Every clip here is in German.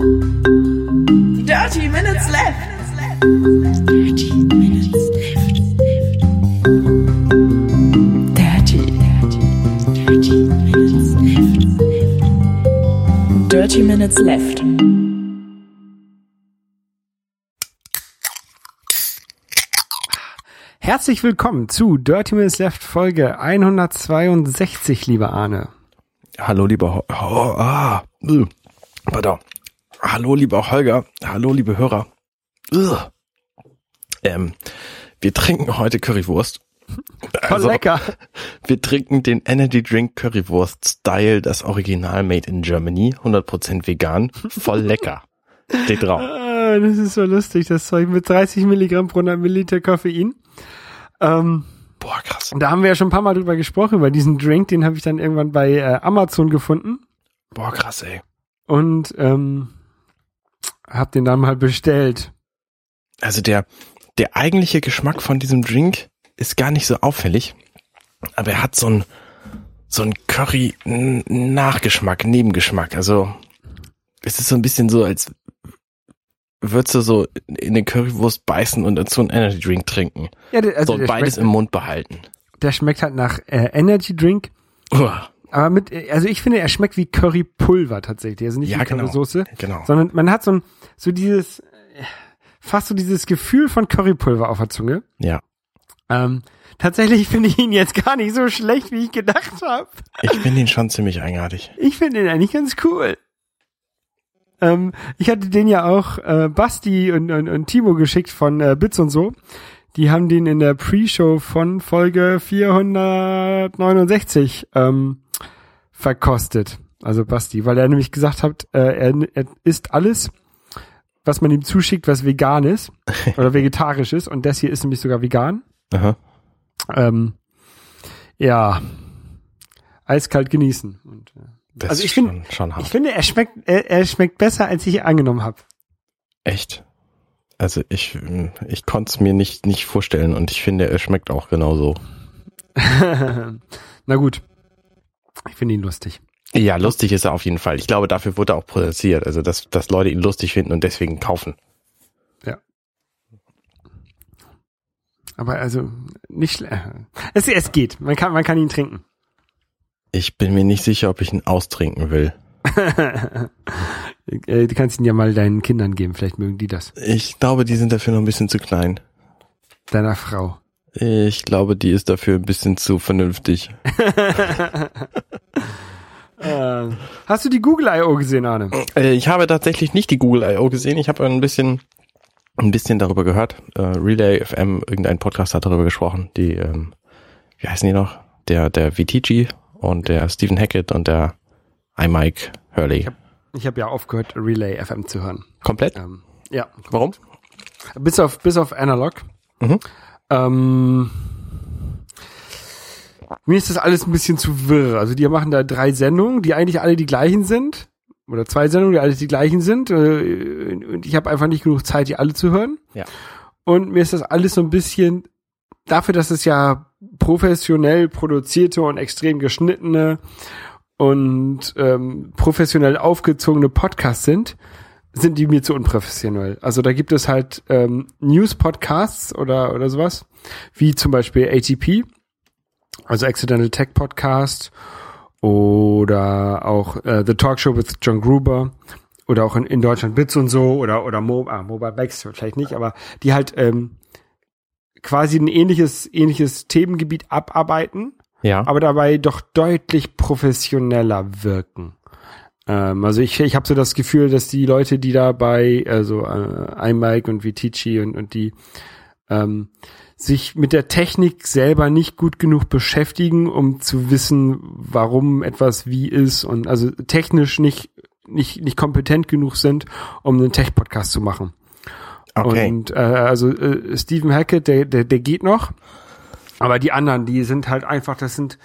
Dirty Minutes Left. Dirty Minutes Left. Dirty, dirty, dirty Minutes Left. Dirty Minutes Left. Herzlich willkommen zu Dirty Minutes Left Folge 162, lieber Arne. Hallo, lieber Ho oh, ah, uh, pardon. Hallo, lieber Holger. Hallo, liebe Hörer. Ähm, wir trinken heute Currywurst. Voll lecker. Wir trinken den Energy Drink Currywurst Style, das Original Made in Germany, 100% vegan, voll lecker. Steht drauf. Ah, das ist so lustig, das Zeug mit 30 Milligramm pro 100 Milliliter Koffein. Ähm, Boah, krass. da haben wir ja schon ein paar Mal drüber gesprochen, über diesen Drink, den habe ich dann irgendwann bei äh, Amazon gefunden Boah, krass, ey. und ähm, hab den dann mal bestellt. Also der, der eigentliche Geschmack von diesem Drink ist gar nicht so auffällig, aber er hat so ein so ein Curry-Nachgeschmack, Nebengeschmack. Also es ist so ein bisschen so, als würdest du so in den Currywurst beißen und dazu einen Energy Drink trinken. Ja, also so beides schmeckt, im Mund behalten. der schmeckt halt nach äh, Energy Drink, Uah. Aber mit, also ich finde, er schmeckt wie Currypulver tatsächlich, also nicht Ja, wie genau. Currysoße, Genau. sondern man hat so ein, so dieses, fast so dieses Gefühl von Currypulver auf der Zunge. Ja. Ähm, tatsächlich finde ich ihn jetzt gar nicht so schlecht, wie ich gedacht habe. Ich finde ihn schon ziemlich eigenartig. Ich finde ihn eigentlich ganz cool. Ähm, ich hatte den ja auch äh, Basti und, und, und Timo geschickt von äh, Bits und so. Die haben den in der Pre-Show von Folge 469 ähm, verkostet. Also Basti, weil er nämlich gesagt hat, äh, er, er isst alles, was man ihm zuschickt, was vegan ist oder vegetarisch ist. Und das hier ist nämlich sogar vegan. Aha. Ähm, ja, eiskalt genießen. Und, äh, Das Also ist ich find- schon, schon hart. ich finde, er schmeckt, er, er schmeckt besser, als ich angenommen habe. Echt? Also ich, ich konnte es mir nicht, nicht vorstellen und ich finde, er schmeckt auch genauso. Na gut. Ich finde ihn lustig. Ja, lustig ist er auf jeden Fall. Ich glaube, dafür wurde er auch produziert. Also, dass, dass Leute ihn lustig finden und deswegen kaufen. Aber also nicht es, es geht. Man kann, man kann ihn trinken. Ich bin mir nicht sicher, ob ich ihn austrinken will. Äh, Du kannst ihn ja mal deinen Kindern geben. Vielleicht mögen die das. Ich glaube, die sind dafür noch ein bisschen zu klein. Deiner Frau. Ich glaube, die ist dafür ein bisschen zu vernünftig. Äh, hast du die Google I.O. gesehen, Arne? Äh, ich habe tatsächlich nicht die Google I.O. gesehen. Ich habe ein bisschen, ein bisschen darüber gehört. Äh, Relay FM, irgendein Podcast hat darüber gesprochen. Die, ähm, wie heißen die noch? Der, der VTG und der Stephen Hackett und der iMike Hurley. Ich habe ja aufgehört, Relay FM zu hören. Komplett? Ähm, ja. Warum? Bis auf, bis auf Analog. Mhm. Ähm, mir ist das alles ein bisschen zu wirr. Also die machen da drei Sendungen, die eigentlich alle die gleichen sind. Oder zwei Sendungen, die alle die gleichen sind. Äh, Und ich habe einfach nicht genug Zeit, die alle zu hören. Ja. Und mir ist das alles so ein bisschen, dafür, dass es ja professionell produzierte und extrem geschnittene und ähm, professionell aufgezogene Podcasts sind, sind die mir zu unprofessionell. Also da gibt es halt ähm, News-Podcasts oder, oder sowas, wie zum Beispiel ATP, also Accidental Tech Podcast oder auch äh, The Talk Show with John Gruber oder auch in, in Deutschland Bits und so oder oder Mo ah, Mobile Bikes vielleicht nicht, aber die halt ähm, quasi ein ähnliches ähnliches Themengebiet abarbeiten Ja. aber dabei doch deutlich professioneller wirken. Ähm, also ich, ich habe so das Gefühl, dass die Leute, die dabei, also äh, iMike und Vitici und, und die ähm, sich mit der Technik selber nicht gut genug beschäftigen, um zu wissen, warum etwas wie ist und also technisch nicht nicht nicht kompetent genug sind, um einen Tech-Podcast zu machen. okay. Und äh, also äh, Stephen Hackett, der, der, der geht noch. Aber die anderen, die sind halt einfach, das sind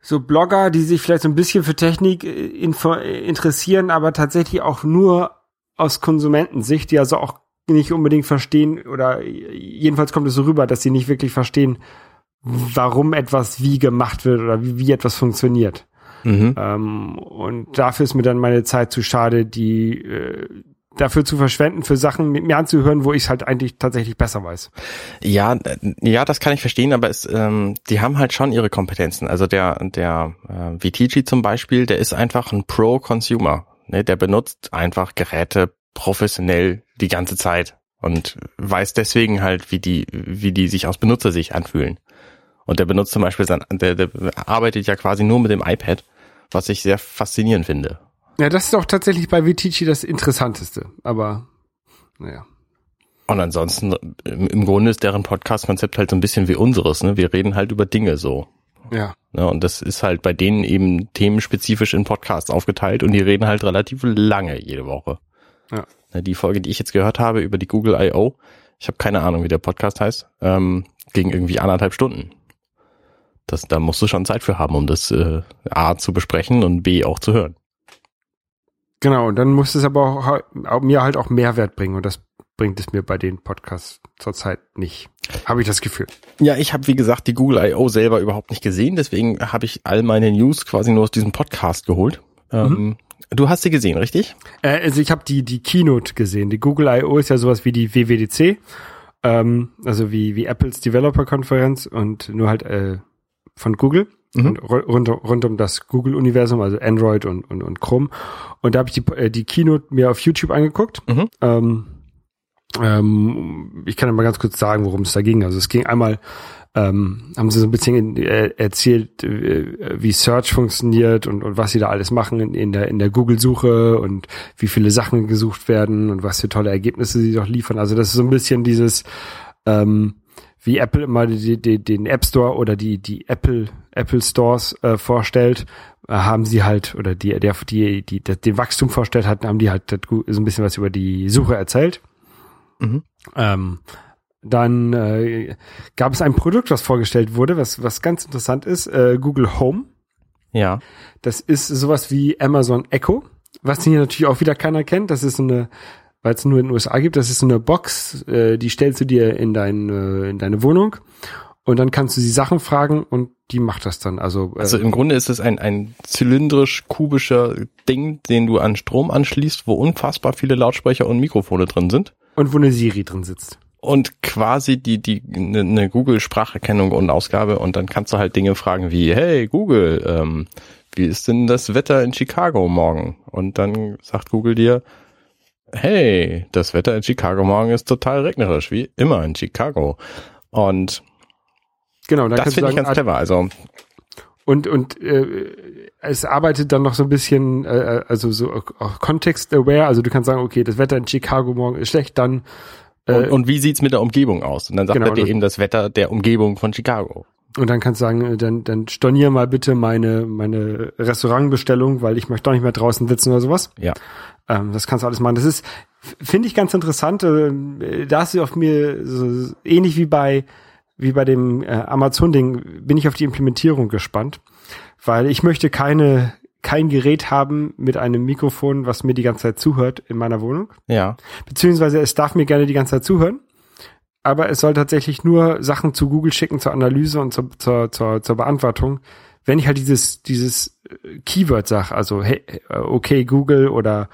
so Blogger, die sich vielleicht so ein bisschen für Technik äh, äh, interessieren, aber tatsächlich auch nur aus Konsumentensicht, die also auch nicht unbedingt verstehen oder jedenfalls kommt es so rüber, dass sie nicht wirklich verstehen, warum etwas wie gemacht wird oder wie, wie etwas funktioniert. Mhm. Ähm, und dafür ist mir dann meine Zeit zu schade, die äh, dafür zu verschwenden, für Sachen mit mir anzuhören, wo ich es halt eigentlich tatsächlich besser weiß. Ja, ja, das kann ich verstehen, aber es, ähm, die haben halt schon ihre Kompetenzen. Also der, der äh, Vitici zum Beispiel, der ist einfach ein Pro-Consumer. Ne? Der benutzt einfach Geräte professionell die ganze Zeit und weiß deswegen halt, wie die, wie die sich aus Benutzersicht anfühlen. Und der benutzt zum Beispiel sein, der, der arbeitet ja quasi nur mit dem iPad, was ich sehr faszinierend finde. Ja, das ist auch tatsächlich bei Vitici das Interessanteste. Aber naja. Und ansonsten, im, Grunde ist deren Podcast-Konzept halt so ein bisschen wie unseres. Ne? Wir reden halt über Dinge so. Ja. Ne? Und das ist halt bei denen eben themenspezifisch in Podcasts aufgeteilt und die reden halt relativ lange jede Woche. Ja. Ne, Die Folge, die ich jetzt gehört habe über die Google I.O., ich habe keine Ahnung, wie der Podcast heißt, ähm, ging irgendwie anderthalb Stunden. Das, da musst du schon Zeit für haben, um das äh, A zu besprechen und B auch zu hören. Genau, und dann muss es aber auch, auch mir halt auch Mehrwert bringen und das bringt es mir bei den Podcasts zurzeit nicht. Habe ich das Gefühl. Ja, ich habe wie gesagt die Google I.O. selber überhaupt nicht gesehen, deswegen habe ich all meine News quasi nur aus diesem Podcast geholt. Ähm, Du hast sie gesehen, richtig? Äh, also ich habe die die Keynote gesehen. Die Google I.O. ist ja sowas wie die WWDC, ähm, also wie wie Apples Developer-Konferenz und nur halt äh, von Google. Mhm. Und ru- rund, rund um das Google-Universum, also Android und, und, und Chrome. Und da habe ich die, äh, die Keynote mir auf YouTube angeguckt. Mhm. Ähm, ähm, ich kann ja mal ganz kurz sagen, worum es da ging. Also es ging einmal, ähm, haben sie so ein bisschen äh, erzählt, äh, wie Search funktioniert und, und was sie da alles machen in, in der, in der Google-Suche und wie viele Sachen gesucht werden und was für tolle Ergebnisse sie doch liefern. Also das ist so ein bisschen dieses, ähm, wie Apple immer die, die, den App Store oder die, die Apple, Apple Stores äh, vorstellt, äh, haben sie halt, oder die, der, die, die, die, den Wachstum vorstellt hat, haben die halt das so ein bisschen was über die Suche erzählt. Mhm. Ähm, dann äh, gab es ein Produkt, was vorgestellt wurde, was, was ganz interessant ist, äh, Google Home. Ja. Das ist sowas wie Amazon Echo, was hier natürlich auch wieder keiner kennt. Das ist so eine, weil es nur in den USA gibt, das ist so eine Box, äh, die stellst du dir in, dein, äh, in deine Wohnung und dann kannst du sie Sachen fragen und die macht das dann. Also, äh, Also im Grunde ist es ein, ein zylindrisch-kubischer Ding, den du an Strom anschließt, wo unfassbar viele Lautsprecher und Mikrofone drin sind. und wo eine Siri drin sitzt. Und quasi die, die, eine ne Google-Spracherkennung und Ausgabe und dann kannst du halt Dinge fragen wie, hey Google, ähm, wie ist denn das Wetter in Chicago morgen? Und dann sagt Google dir, hey, das Wetter in Chicago morgen ist total regnerisch, wie immer in Chicago. Und Genau, das finde ich ganz clever. Also Und, und äh, es arbeitet dann noch so ein bisschen, äh, also so auch context-aware, also du kannst sagen, okay, das Wetter in Chicago morgen ist schlecht, dann äh, und, und wie sieht's mit der Umgebung aus? Und dann sagt Genau, er dir eben das Wetter der Umgebung von Chicago. und dann kannst du sagen, äh, dann, dann stornier mal bitte meine, meine Restaurantbestellung, weil ich möchte doch nicht mehr draußen sitzen oder sowas. Ja. Ähm, das kannst du alles machen. Das ist, finde ich ganz interessant. Äh, da ist sie auf mir so ähnlich wie bei wie bei dem äh, Amazon-Ding bin ich auf die Implementierung gespannt, weil ich möchte keine kein Gerät haben mit einem Mikrofon, was mir die ganze Zeit zuhört in meiner Wohnung. Ja. Beziehungsweise es darf mir gerne die ganze Zeit zuhören, aber es soll tatsächlich nur Sachen zu Google schicken zur Analyse und zur, zur, zur, zur Beantwortung. Wenn ich halt dieses, dieses äh, Keyword sage, also hey, äh, okay Google oder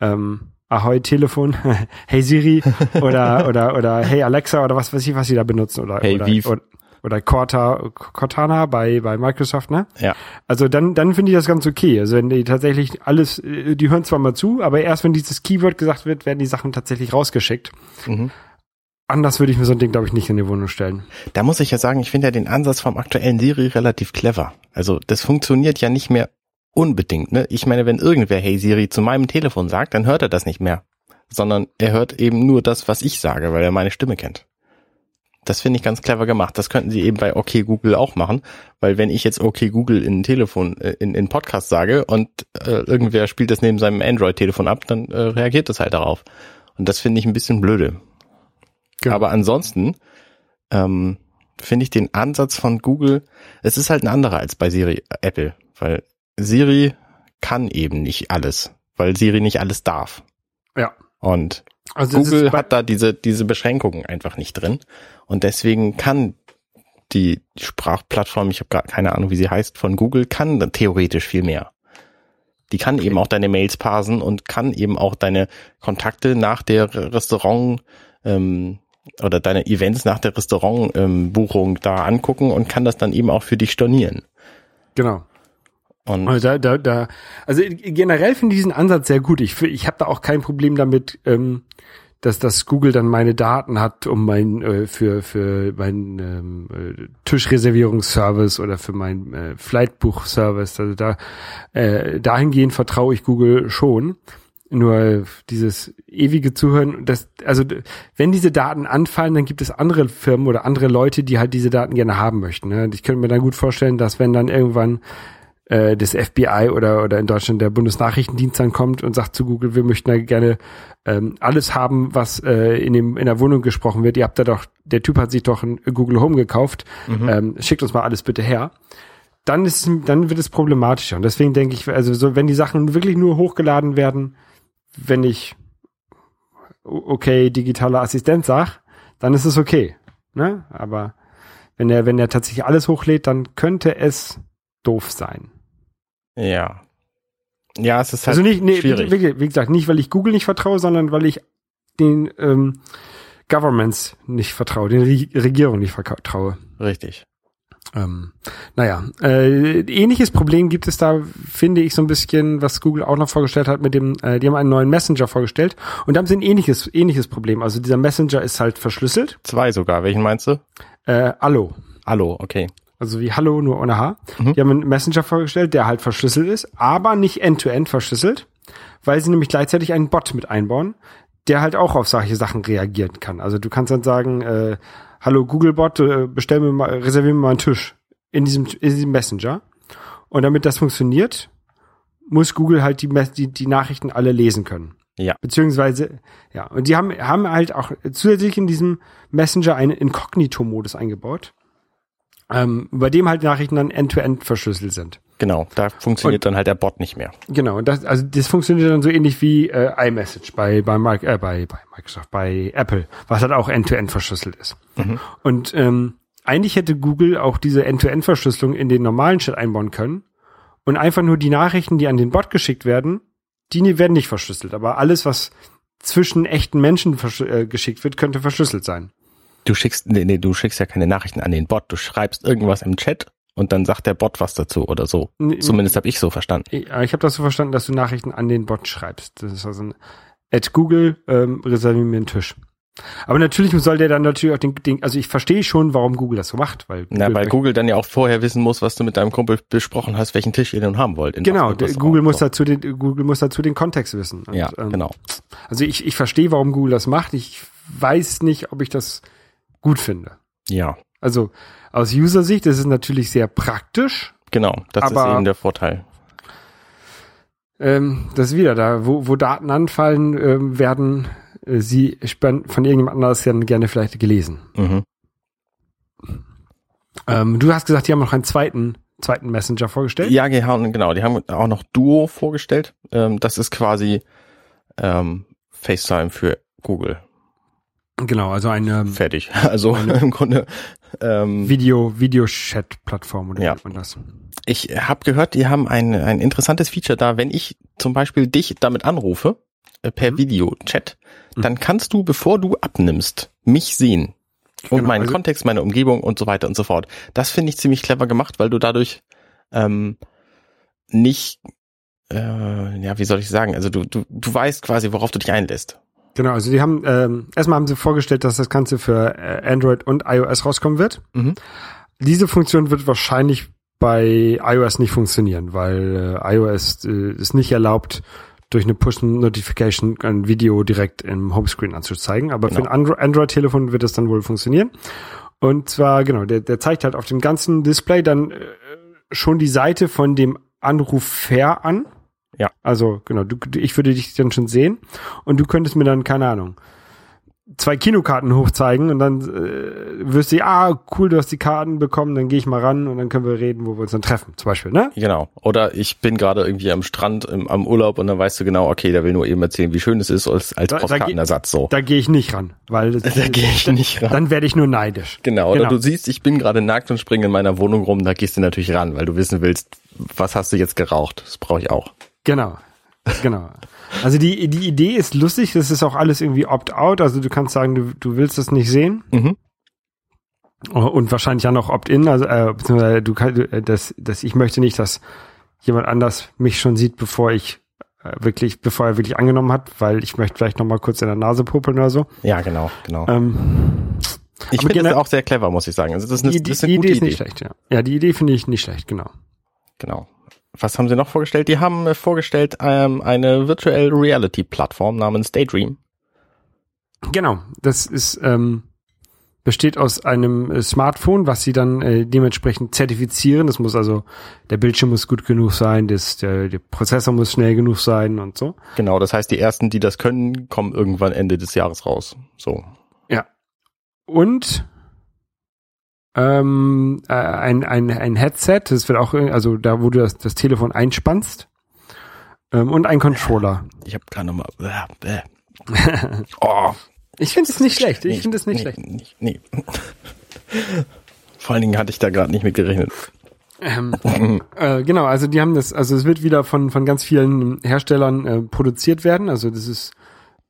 ähm, Ahoi Telefon, hey Siri oder oder oder hey Alexa oder was weiß ich, was sie da benutzen oder Hey oder, oder, oder Corta, Cortana bei bei Microsoft, ne? Ja. Also dann, dann finde ich das ganz okay. Also wenn die tatsächlich alles, äh, die hören zwar mal zu, aber erst wenn dieses Keyword gesagt wird, werden die Sachen tatsächlich rausgeschickt. Mhm. Anders würde ich mir so ein Ding, glaube ich, nicht in die Wohnung stellen. Da muss ich ja sagen, ich finde ja den Ansatz vom aktuellen Siri relativ clever. Also das funktioniert ja nicht mehr unbedingt. Ne? Ich meine, wenn irgendwer Hey Siri zu meinem Telefon sagt, dann hört er das nicht mehr, sondern er hört eben nur das, was ich sage, weil er meine Stimme kennt. Das finde ich ganz clever gemacht. Das könnten sie eben bei OK Google auch machen, weil wenn ich jetzt OK Google in Telefon, äh, in, in Podcast sage und äh, irgendwer spielt das neben seinem Android-Telefon ab, dann äh, reagiert das halt darauf. Und das finde ich ein bisschen blöde. Genau. Aber ansonsten ähm, finde ich den Ansatz von Google, es ist halt ein anderer als bei Siri, äh, Apple, weil Siri kann eben nicht alles, weil Siri nicht alles darf. Ja. Und Also Google hat da diese, diese Beschränkungen einfach nicht drin. Und deswegen kann die Sprachplattform, ich habe gar keine Ahnung, wie sie heißt, von Google, kann theoretisch viel mehr. Die kann eben auch deine Mails parsen und kann eben auch deine Kontakte nach der Restaurant ähm, oder deine Events nach der Restaurantbuchung ähm, da angucken und kann das dann eben auch für dich stornieren. Genau. Und Also da, da, da, also generell finde ich diesen Ansatz sehr gut. Ich, ich habe da auch kein Problem damit, ähm, dass das Google dann meine Daten hat, um mein äh, für für mein ähm, äh, Tischreservierungsservice oder für mein äh, Flightbuchservice. Also da äh, dahingehend vertraue ich Google schon. Nur dieses ewige Zuhören, das, also wenn diese Daten anfallen, dann gibt es andere Firmen oder andere Leute, die halt diese Daten gerne haben möchten. Ne? Ich könnte mir dann gut vorstellen, dass wenn dann irgendwann äh, das FBI oder oder in Deutschland der Bundesnachrichtendienst dann kommt und sagt zu Google, wir möchten da gerne ähm, alles haben, was äh, in dem in der Wohnung gesprochen wird. Ihr habt da doch, der Typ hat sich doch ein Google Home gekauft. Ähm, schickt uns mal alles bitte her. Dann ist dann wird es problematischer und deswegen denke ich, also so wenn die Sachen wirklich nur hochgeladen werden, wenn ich okay digitaler Assistent sag, dann ist es okay. Ne? Aber wenn er wenn er tatsächlich alles hochlädt, dann könnte es doof sein. Ja. Ja, es ist halt Also nicht, nee, schwierig. wie, wie, gesagt, nicht, weil ich Google nicht vertraue, sondern weil ich den ähm, Governments nicht vertraue, den Re Regierungen nicht vertraue. Richtig. Ähm, naja, äh, ähnliches Problem gibt es da, finde ich, so ein bisschen, was Google auch noch vorgestellt hat mit dem, äh, die haben einen neuen Messenger vorgestellt und da haben sie ein ähnliches, ähnliches Problem. Also dieser Messenger ist halt verschlüsselt. Zwei sogar. Welchen meinst du? Äh, Allo. Hallo, okay. Also wie Hallo, nur ohne H. Mhm. Die haben einen Messenger vorgestellt, der halt verschlüsselt ist, aber nicht end-to-end verschlüsselt, weil sie nämlich gleichzeitig einen Bot mit einbauen, der halt auch auf solche Sachen reagieren kann. Also du kannst dann sagen, äh, Hallo Googlebot, äh, bestell mir mal, reservier mir mal einen Tisch in diesem, in diesem Messenger. Und damit das funktioniert, muss Google halt die, die, die Nachrichten alle lesen können. Ja. Beziehungsweise, ja, und die haben, haben halt auch zusätzlich in diesem Messenger einen Inkognito-Modus eingebaut, ähm, bei dem halt Nachrichten dann end-to-end verschlüsselt sind. Genau. Da funktioniert dann halt der Bot nicht mehr. Genau, und das, also das funktioniert dann so ähnlich wie äh, iMessage bei, bei, Mic- äh, bei, bei Microsoft, bei Apple, was halt auch end-to-end verschlüsselt ist. Und ähm, eigentlich hätte Google auch diese End-to-End-Verschlüsselung in den normalen Chat einbauen können und einfach nur die Nachrichten, die an den Bot geschickt werden, die ne- werden nicht verschlüsselt. Aber alles, was zwischen echten Menschen äh, geschickt wird, könnte verschlüsselt sein. Du schickst, nee, nee, du schickst ja keine Nachrichten an den Bot. Du schreibst irgendwas im Chat und dann sagt der Bot was dazu oder so. Nee, Zumindest habe ich so verstanden. Ich, ich habe das so verstanden, dass du Nachrichten an den Bot schreibst. Das ist also ein at Google ähm, reservieren mir einen Tisch. Aber natürlich soll der dann natürlich auch den, den also ich verstehe schon, warum Google das so macht, weil Na, weil Google dann ja auch vorher wissen muss, was du mit deinem Kumpel besprochen hast, welchen Tisch ihr denn haben wollt. genau, Google muss so. dazu den Google muss dazu den Kontext wissen. Und, Ja, ähm, genau. Also ich, ich verstehe, warum Google das macht. Ich weiß nicht, ob ich das gut finde. Ja, Also aus User-Sicht ist es natürlich sehr praktisch. genau. Das ist eben der Vorteil. Ähm, das ist wieder da, wo, wo Daten anfallen, ähm, werden äh, sie von irgendjemand anders dann gerne vielleicht gelesen. Mhm. Ähm, du hast gesagt, die haben noch einen zweiten, zweiten Messenger vorgestellt. Ja, genau. Die haben auch noch Duo vorgestellt. Ähm, das ist quasi ähm, FaceTime für Google. Genau, also eine Fertig. Also im Grunde. Ähm, Video, Videochat-Plattform oder wie Ja. nennt man das? ich habe gehört, die haben ein, ein interessantes Feature da. Wenn ich zum Beispiel dich damit anrufe, äh, per Mhm. Videochat, dann kannst du, bevor du abnimmst, mich sehen. Und Genau, meinen also- Kontext, meine Umgebung und so weiter und so fort. Das finde ich ziemlich clever gemacht, weil du dadurch ähm, nicht, äh, ja, wie soll ich sagen, also du, du, du weißt quasi, worauf du dich einlässt. Genau, also die haben, ähm, erstmal haben sie vorgestellt, dass das Ganze für äh, Android und iOS rauskommen wird. Mhm. Diese Funktion wird wahrscheinlich bei iOS nicht funktionieren, weil äh, iOS äh, ist nicht erlaubt, durch eine Push-Notification ein Video direkt im Homescreen anzuzeigen. Aber für Genau. ein Andro Android-Telefon wird es dann wohl funktionieren. Und zwar, genau, der, der zeigt halt auf dem ganzen Display dann äh, schon die Seite von dem Anrufer an. Ja. Also, genau, du, ich würde dich dann schon sehen. Und du könntest mir dann, keine Ahnung, zwei Kinokarten hochzeigen und dann äh, wirst du, ah, cool, du hast die Karten bekommen, dann gehe ich mal ran und dann können wir reden, wo wir uns dann treffen, zum Beispiel, ne? Genau. Oder ich bin gerade irgendwie am Strand im, am Urlaub und dann weißt du genau, okay, der will nur eben erzählen, wie schön es ist als, als Da- da Postkartenersatz so. Da gehe ich nicht ran, weil das, Da gehe ich nicht ran. dann werde ich nur neidisch. Genau, oder Genau. du siehst, ich bin gerade nackt und springe in meiner Wohnung rum, da gehst du natürlich ran, weil du wissen willst, was hast du jetzt geraucht? Das brauche ich auch. Genau. Genau. Also die, die Idee ist lustig, das ist auch alles irgendwie opt-out, also du kannst sagen, du, du willst es nicht sehen. Mhm. Und wahrscheinlich auch noch opt-in, also äh, beziehungsweise du kannst, äh, dass, dass ich möchte nicht, dass jemand anders mich schon sieht, bevor ich äh, wirklich, bevor er wirklich angenommen hat, weil ich möchte vielleicht noch mal kurz in der Nase popeln oder so. Ja, genau, genau. Ähm, ich finde das auch sehr clever, muss ich sagen. Also das ist eine, die, das ist eine die gute Idee ist Idee. nicht schlecht, ja. Ja, die Idee finde ich nicht schlecht, genau. Genau. Was haben sie noch vorgestellt? Die haben äh, vorgestellt ähm, eine Virtual Reality Plattform namens Daydream. Genau, das ist ähm, besteht aus einem äh, Smartphone, was sie dann äh, dementsprechend zertifizieren. Das muss also der Bildschirm muss gut genug sein, das, der, der Prozessor muss schnell genug sein und so. Genau, das heißt, die ersten, die das können, kommen irgendwann Ende des Jahres raus. So. Ja. Und ähm, äh, ein, ein, ein Headset, das wird auch, äh, also da, wo du das, das Telefon einspannst. Ähm, und ein Controller. Ich habe gerade nochmal. Bäh, bäh. oh, Ich finde es nicht schlecht. Ich nee, finde es nicht nee, schlecht. Nicht, nee. Vor allen Dingen hatte ich da gerade nicht mit gerechnet. Ähm, äh, genau, also die haben das, also es wird wieder von, von ganz vielen Herstellern äh, produziert werden. Also das ist,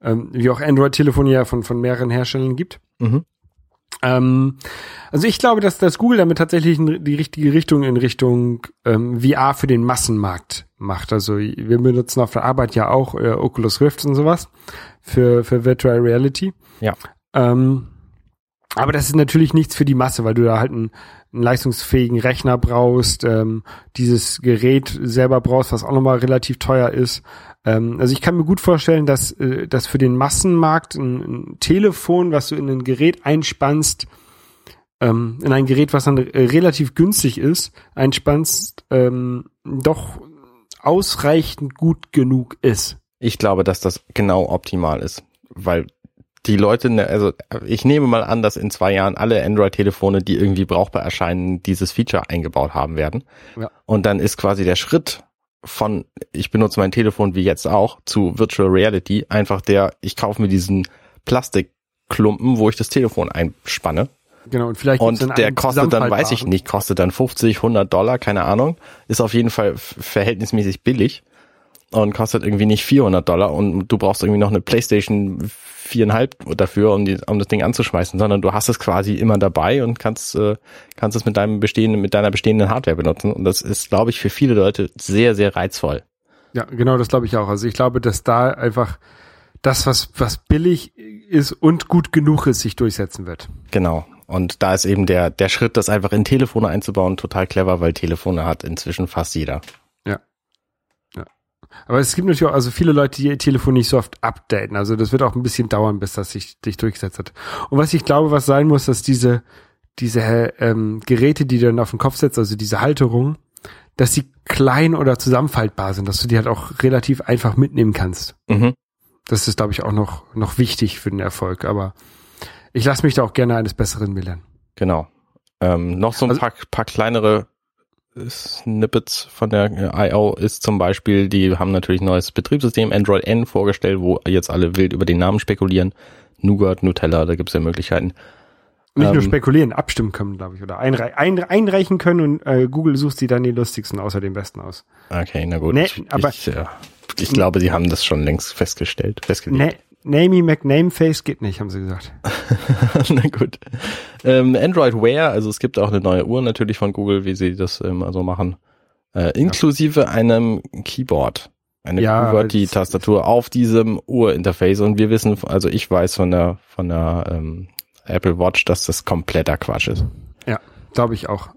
ähm, wie auch Android-Telefone ja von, von mehreren Herstellern gibt. Mhm. Ähm, also ich glaube, dass, dass Google damit tatsächlich die richtige Richtung in Richtung ähm, VR für den Massenmarkt macht. Also wir benutzen auf der Arbeit ja auch äh, Oculus Rift und sowas für, für Virtual Reality. Ja. Ähm, aber das ist natürlich nichts für die Masse, weil du da halt einen, einen leistungsfähigen Rechner brauchst, ähm, dieses Gerät selber brauchst, was auch nochmal relativ teuer ist. Ähm, also ich kann mir gut vorstellen, dass äh, dass für den Massenmarkt ein, ein Telefon, was du in ein Gerät einspannst, ähm, in ein Gerät, was dann relativ günstig ist, einspannst, ähm, doch ausreichend gut genug ist. Ich glaube, dass das genau optimal ist, weil die Leute, ne, also ich nehme mal an, dass in zwei Jahren alle Android-Telefone, die irgendwie brauchbar erscheinen, dieses Feature eingebaut haben werden. Ja. Und dann ist quasi der Schritt von, ich benutze mein Telefon wie jetzt auch, zu Virtual Reality einfach der, ich kaufe mir diesen Plastikklumpen, wo ich das Telefon einspanne. Genau, und vielleicht Und der kostet dann, weiß ich nicht, kostet dann 50, 100 Dollar, keine Ahnung. Ist auf jeden Fall verhältnismäßig billig und kostet irgendwie nicht 400 Dollar und du brauchst irgendwie noch eine Playstation viereinhalb dafür, um, die, um das Ding anzuschmeißen, sondern du hast es quasi immer dabei und kannst, äh, kannst es mit deinem bestehenden, mit deiner bestehenden Hardware benutzen. Und das ist, glaube ich, für viele Leute sehr, sehr reizvoll. Ja, genau, das glaube ich auch. Also ich glaube, dass da einfach das, was, was billig ist und gut genug ist, sich durchsetzen wird. Genau. Und da ist eben der, der Schritt, das einfach in Telefone einzubauen, total clever, weil Telefone hat inzwischen fast jeder. Aber es gibt natürlich auch also viele Leute, die ihr Telefon nicht so oft updaten. Also das wird auch ein bisschen dauern, bis das sich, sich durchgesetzt hat. Und was ich glaube, was sein muss, dass diese, diese ähm, Geräte, die du dann auf den Kopf setzt, also diese Halterung, dass sie klein oder zusammenfaltbar sind, dass du die halt auch relativ einfach mitnehmen kannst. Mhm. Das ist, glaube ich, auch noch, noch wichtig für den Erfolg. Aber ich lasse mich da auch gerne eines Besseren belehren. Genau. Ähm, noch so ein Also- paar, paar kleinere Snippets von der äh, I.O. ist zum Beispiel, die haben natürlich ein neues Betriebssystem Android N vorgestellt, wo jetzt alle wild über den Namen spekulieren. Nougat, Nutella, da gibt's ja Möglichkeiten. Nicht nur Ähm, spekulieren, abstimmen können, glaube ich, oder einrei ein einreichen können und äh, Google sucht sie dann die lustigsten außer den besten aus. Okay, na gut. Nee, ich, aber- ich, äh, ich glaube, sie haben das schon längst festgestellt, festgelegt. Na Namey McNameface geht nicht, haben sie gesagt. Na gut. Ähm, Android Wear, also es gibt auch eine neue Uhr natürlich von Google, wie sie das immer so machen, äh, inklusive einem Keyboard. Eine Ja, QWERTY-Tastatur auf diesem Uhrinterface und wir wissen, also ich weiß von der von der ähm, Apple Watch, dass das kompletter Quatsch ist. Ja, glaube ich auch.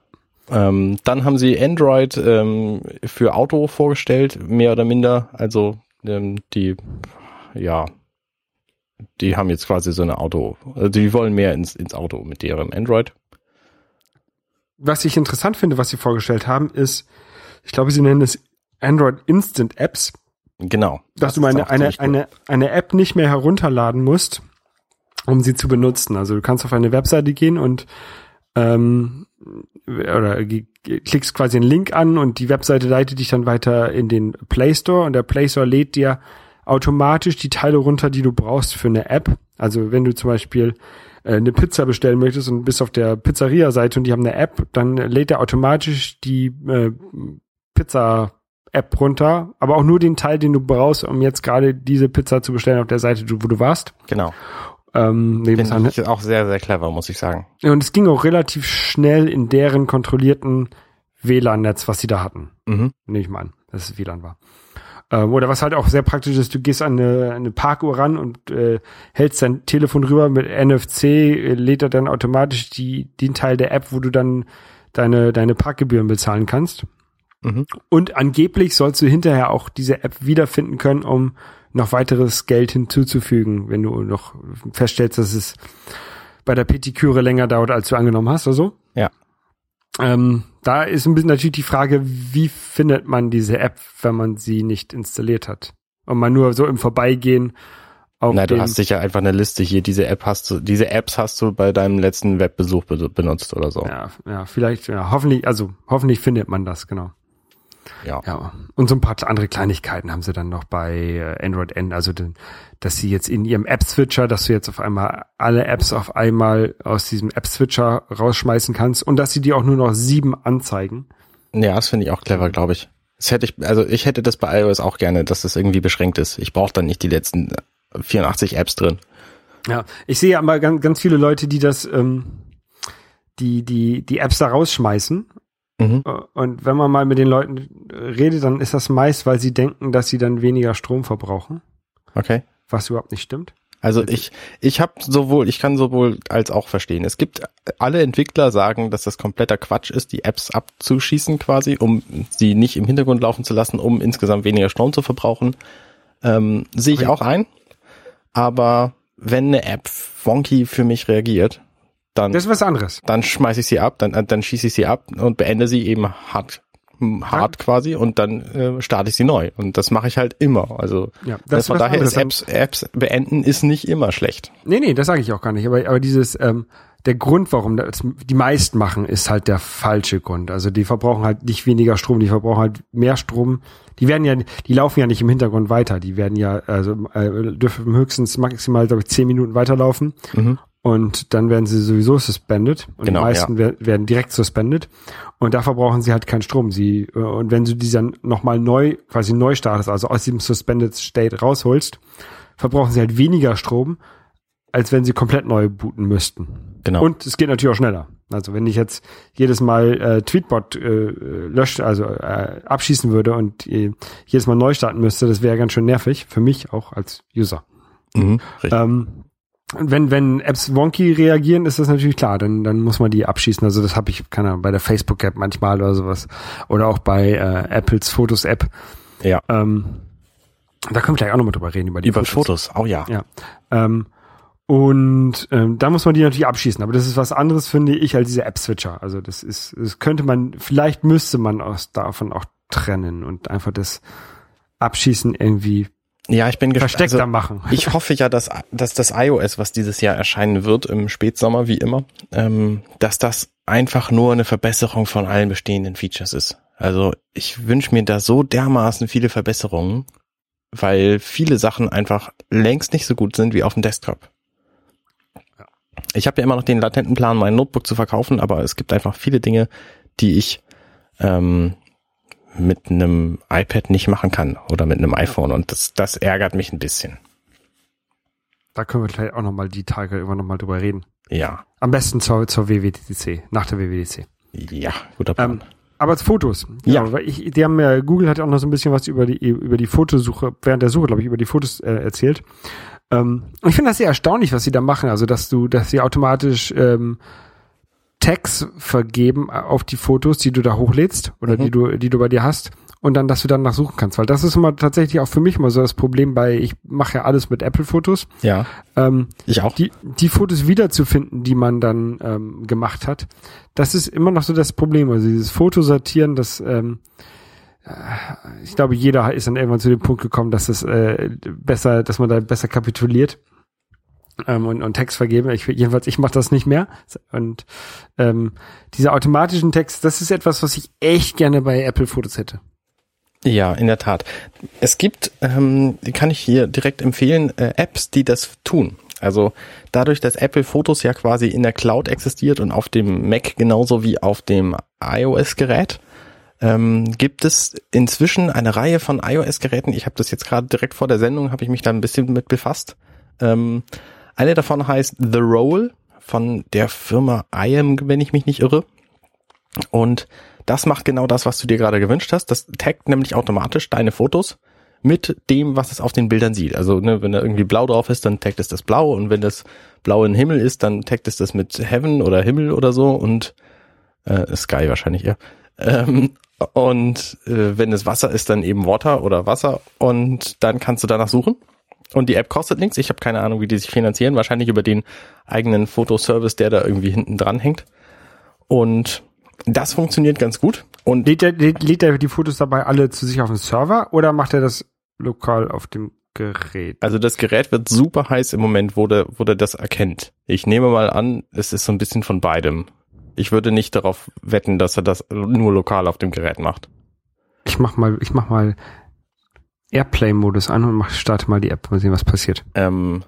Ähm, dann haben sie Android ähm, für Auto vorgestellt, mehr oder minder. Also ähm, die, ja, die haben jetzt quasi so eine Auto, also die wollen mehr ins, ins Auto mit ihrem Android. Was ich interessant finde, was sie vorgestellt haben, ist, ich glaube, sie nennen es Android Instant Apps, Genau. dass Das du eine, eine, eine, eine App nicht mehr herunterladen musst, um sie zu benutzen. Also du kannst auf eine Webseite gehen und ähm, oder klickst quasi einen Link an und die Webseite leitet dich dann weiter in den Play Store und der Play Store lädt dir automatisch die Teile runter, die du brauchst für eine App. Also wenn du zum Beispiel äh, eine Pizza bestellen möchtest und bist auf der Pizzeria-Seite und die haben eine App, dann lädt er automatisch die äh, Pizza-App runter, aber auch nur den Teil, den du brauchst, um jetzt gerade diese Pizza zu bestellen auf der Seite, wo du warst. Genau. Ähm, Finde ich auch sehr, sehr clever, muss ich sagen. Und es ging auch relativ schnell in deren kontrollierten WLAN-Netz, was sie da hatten. Mhm. Nehme ich mal an, dass es WLAN war. Ähm, oder was halt auch sehr praktisch ist, du gehst an eine, eine Parkuhr ran und äh, hältst dein Telefon rüber mit NFC, äh, lädt er dann automatisch die, den Teil der App, wo du dann deine, deine Parkgebühren bezahlen kannst. Mhm. Und angeblich sollst du hinterher auch diese App wiederfinden können, um noch weiteres Geld hinzuzufügen, wenn du noch feststellst, dass es bei der Petiküre länger dauert, als du angenommen hast oder so. Ähm, da ist ein bisschen natürlich die Frage, wie findet man diese App, wenn man sie nicht installiert hat? Und man nur so im Vorbeigehen auf Na, du hast sicher einfach eine Liste hier, diese App hast du, diese Apps hast du bei deinem letzten Webbesuch be benutzt oder so. ja, ja, vielleicht, ja, hoffentlich, also hoffentlich findet man das, genau. Ja. Ja, und so ein paar andere Kleinigkeiten haben sie dann noch bei äh, Android N, also den, dass sie jetzt in ihrem App-Switcher, dass du jetzt auf einmal alle Apps auf einmal aus diesem App-Switcher rausschmeißen kannst und dass sie dir auch nur noch sieben anzeigen. Ja, das finde ich auch clever, glaube ich. Das hätte ich, also ich hätte das bei iOS auch gerne, dass das irgendwie beschränkt ist. Ich brauche dann nicht die letzten 84 Apps drin. Ja, ich sehe aber ganz, ganz viele Leute, die das, ähm, die, die, die Apps da rausschmeißen. Mhm. Äh, Und wenn man mal mit den Leuten redet, dann ist das meist, weil sie denken, dass sie dann weniger Strom verbrauchen, Okay. was überhaupt nicht stimmt. Also ich, ich habe sowohl, ich kann sowohl als auch verstehen. Es gibt alle Entwickler sagen, dass das kompletter Quatsch ist, die Apps abzuschießen quasi, um sie nicht im Hintergrund laufen zu lassen, um insgesamt weniger Strom zu verbrauchen. Ähm, Sehe ich Okay. auch ein. Aber wenn eine App wonky für mich reagiert, dann, Das ist was anderes. dann schmeiße ich sie ab, dann, dann schieße ich sie ab und beende sie eben hart, hart quasi und dann äh, starte ich sie neu. Und das mache ich halt immer. Also Ja, das ist von daher ist. Apps, Apps beenden ist nicht immer schlecht. Nee, nee, das sage ich auch gar nicht. Aber, aber dieses, ähm, der Grund, warum das die meisten machen, ist halt der falsche Grund. Also die verbrauchen halt nicht weniger Strom, die verbrauchen halt mehr Strom. Die werden ja, die laufen ja nicht im Hintergrund weiter. Die werden ja, also äh, dürfen höchstens maximal, glaube ich, zehn Minuten weiterlaufen. Mhm. Und dann werden sie sowieso suspended. Und Genau, die meisten wer- werden direkt suspended. Und da verbrauchen sie halt keinen Strom. Sie, äh, und wenn du die dann nochmal neu, quasi neu startest, also aus diesem Suspended State rausholst, verbrauchen sie halt weniger Strom, als wenn sie komplett neu booten müssten. Genau. Und es geht natürlich auch schneller. Also wenn ich jetzt jedes Mal äh, Tweetbot äh, löscht, also äh, abschießen würde und äh, jedes Mal neu starten müsste, das wäre ganz schön nervig für mich auch als User. Mhm, richtig. Ähm, wenn, wenn Apps wonky reagieren, ist das natürlich klar, dann, dann muss man die abschießen. Also das habe ich, keine Ahnung, bei der Facebook-App manchmal oder sowas. Oder auch bei äh, Apples Fotos-App. ja. Ähm, da können wir gleich auch nochmal drüber reden, über die Über Fotos, oh ja. Ja. Ähm, und ähm, da muss man die natürlich abschießen. Aber das ist was anderes, finde ich, als diese App-Switcher. Also das ist, das könnte man, vielleicht müsste man aus davon auch trennen und einfach das Abschießen irgendwie Ja, ich bin gespannt. versteckter Also, machen. ich hoffe ja, dass, dass das iOS, was dieses Jahr erscheinen wird, im Spätsommer wie immer, ähm, dass das einfach nur eine Verbesserung von allen bestehenden Features ist. Also ich wünsche mir da so dermaßen viele Verbesserungen, weil viele Sachen einfach längst nicht so gut sind wie auf dem Desktop. Ich habe ja immer noch den latenten Plan, mein Notebook zu verkaufen, aber es gibt einfach viele Dinge, die ich ähm, mit einem iPad nicht machen kann oder mit einem iPhone und das, das ärgert mich ein bisschen. Da können wir gleich auch nochmal die Tage immer nochmal drüber reden. Ja, Am besten zur, zur WWDC, nach der WWDC. ja, guter Plan. Ähm, aber als Fotos. Ja. Genau, weil ich, die haben ja, Google hat ja auch noch so ein bisschen was über die, über die Fotosuche, während der Suche, glaube ich, über die Fotos äh, erzählt. Ähm, ich finde das sehr erstaunlich, was sie da machen. Also, dass du, dass sie automatisch ähm, Tags vergeben auf die Fotos, die du da hochlädst oder Mhm. die du, die du bei dir hast. Und dann, dass du dann nachsuchen kannst. Weil das ist immer tatsächlich auch für mich immer so das Problem bei, ich mache ja alles mit Apple-Fotos. ja, Ähm, ich auch. die, die Fotos wiederzufinden, die man dann ähm, gemacht hat, das ist immer noch so das Problem. Also dieses Fotosortieren, das ähm, äh, ich glaube, jeder ist dann irgendwann zu dem Punkt gekommen, dass es äh, besser, dass man da besser kapituliert. Ähm, und, und Text vergebe. Ich, jedenfalls, ich mache das nicht mehr. Und ähm, diese automatischen Text, das ist etwas, was ich echt gerne bei Apple Fotos hätte. Ja, in der Tat. Es gibt, ähm, kann ich hier direkt empfehlen, äh, Apps, die das tun. Also dadurch, dass Apple Fotos ja quasi in der Cloud existiert und auf dem Mac genauso wie auf dem iOS-Gerät, ähm, gibt es inzwischen eine Reihe von iOS-Geräten. Ich habe das jetzt gerade direkt vor der Sendung, habe ich mich da ein bisschen mit befasst. Ähm, eine davon heißt The Roll von der Firma IAM, wenn ich mich nicht irre. Und das macht genau das, was du dir gerade gewünscht hast. Das taggt nämlich automatisch deine Fotos mit dem, was es auf den Bildern sieht. Also ne, wenn da irgendwie blau drauf ist, dann taggt es das blau und wenn das blau in Himmel ist, dann taggt es das mit Heaven oder Himmel oder so und äh, Sky wahrscheinlich, ja. Ähm, und äh, wenn es Wasser ist, dann eben Water oder Wasser und dann kannst du danach suchen. Und die App kostet nichts. Ich habe keine Ahnung, wie die sich finanzieren. Wahrscheinlich über den eigenen Fotoservice, der da irgendwie hinten dran hängt. Und das funktioniert ganz gut. Und lädt er, lädt er die Fotos dabei alle zu sich auf den Server oder macht er das lokal auf dem Gerät? Also das Gerät wird super heiß im Moment, wo der, wo der das erkennt. Ich nehme mal an, es ist so ein bisschen von beidem. Ich würde nicht darauf wetten, dass er das nur lokal auf dem Gerät macht. Ich mach mal, ich mach mal Airplay-Modus an und mach, starte mal die App, mal sehen, was passiert. Ähm,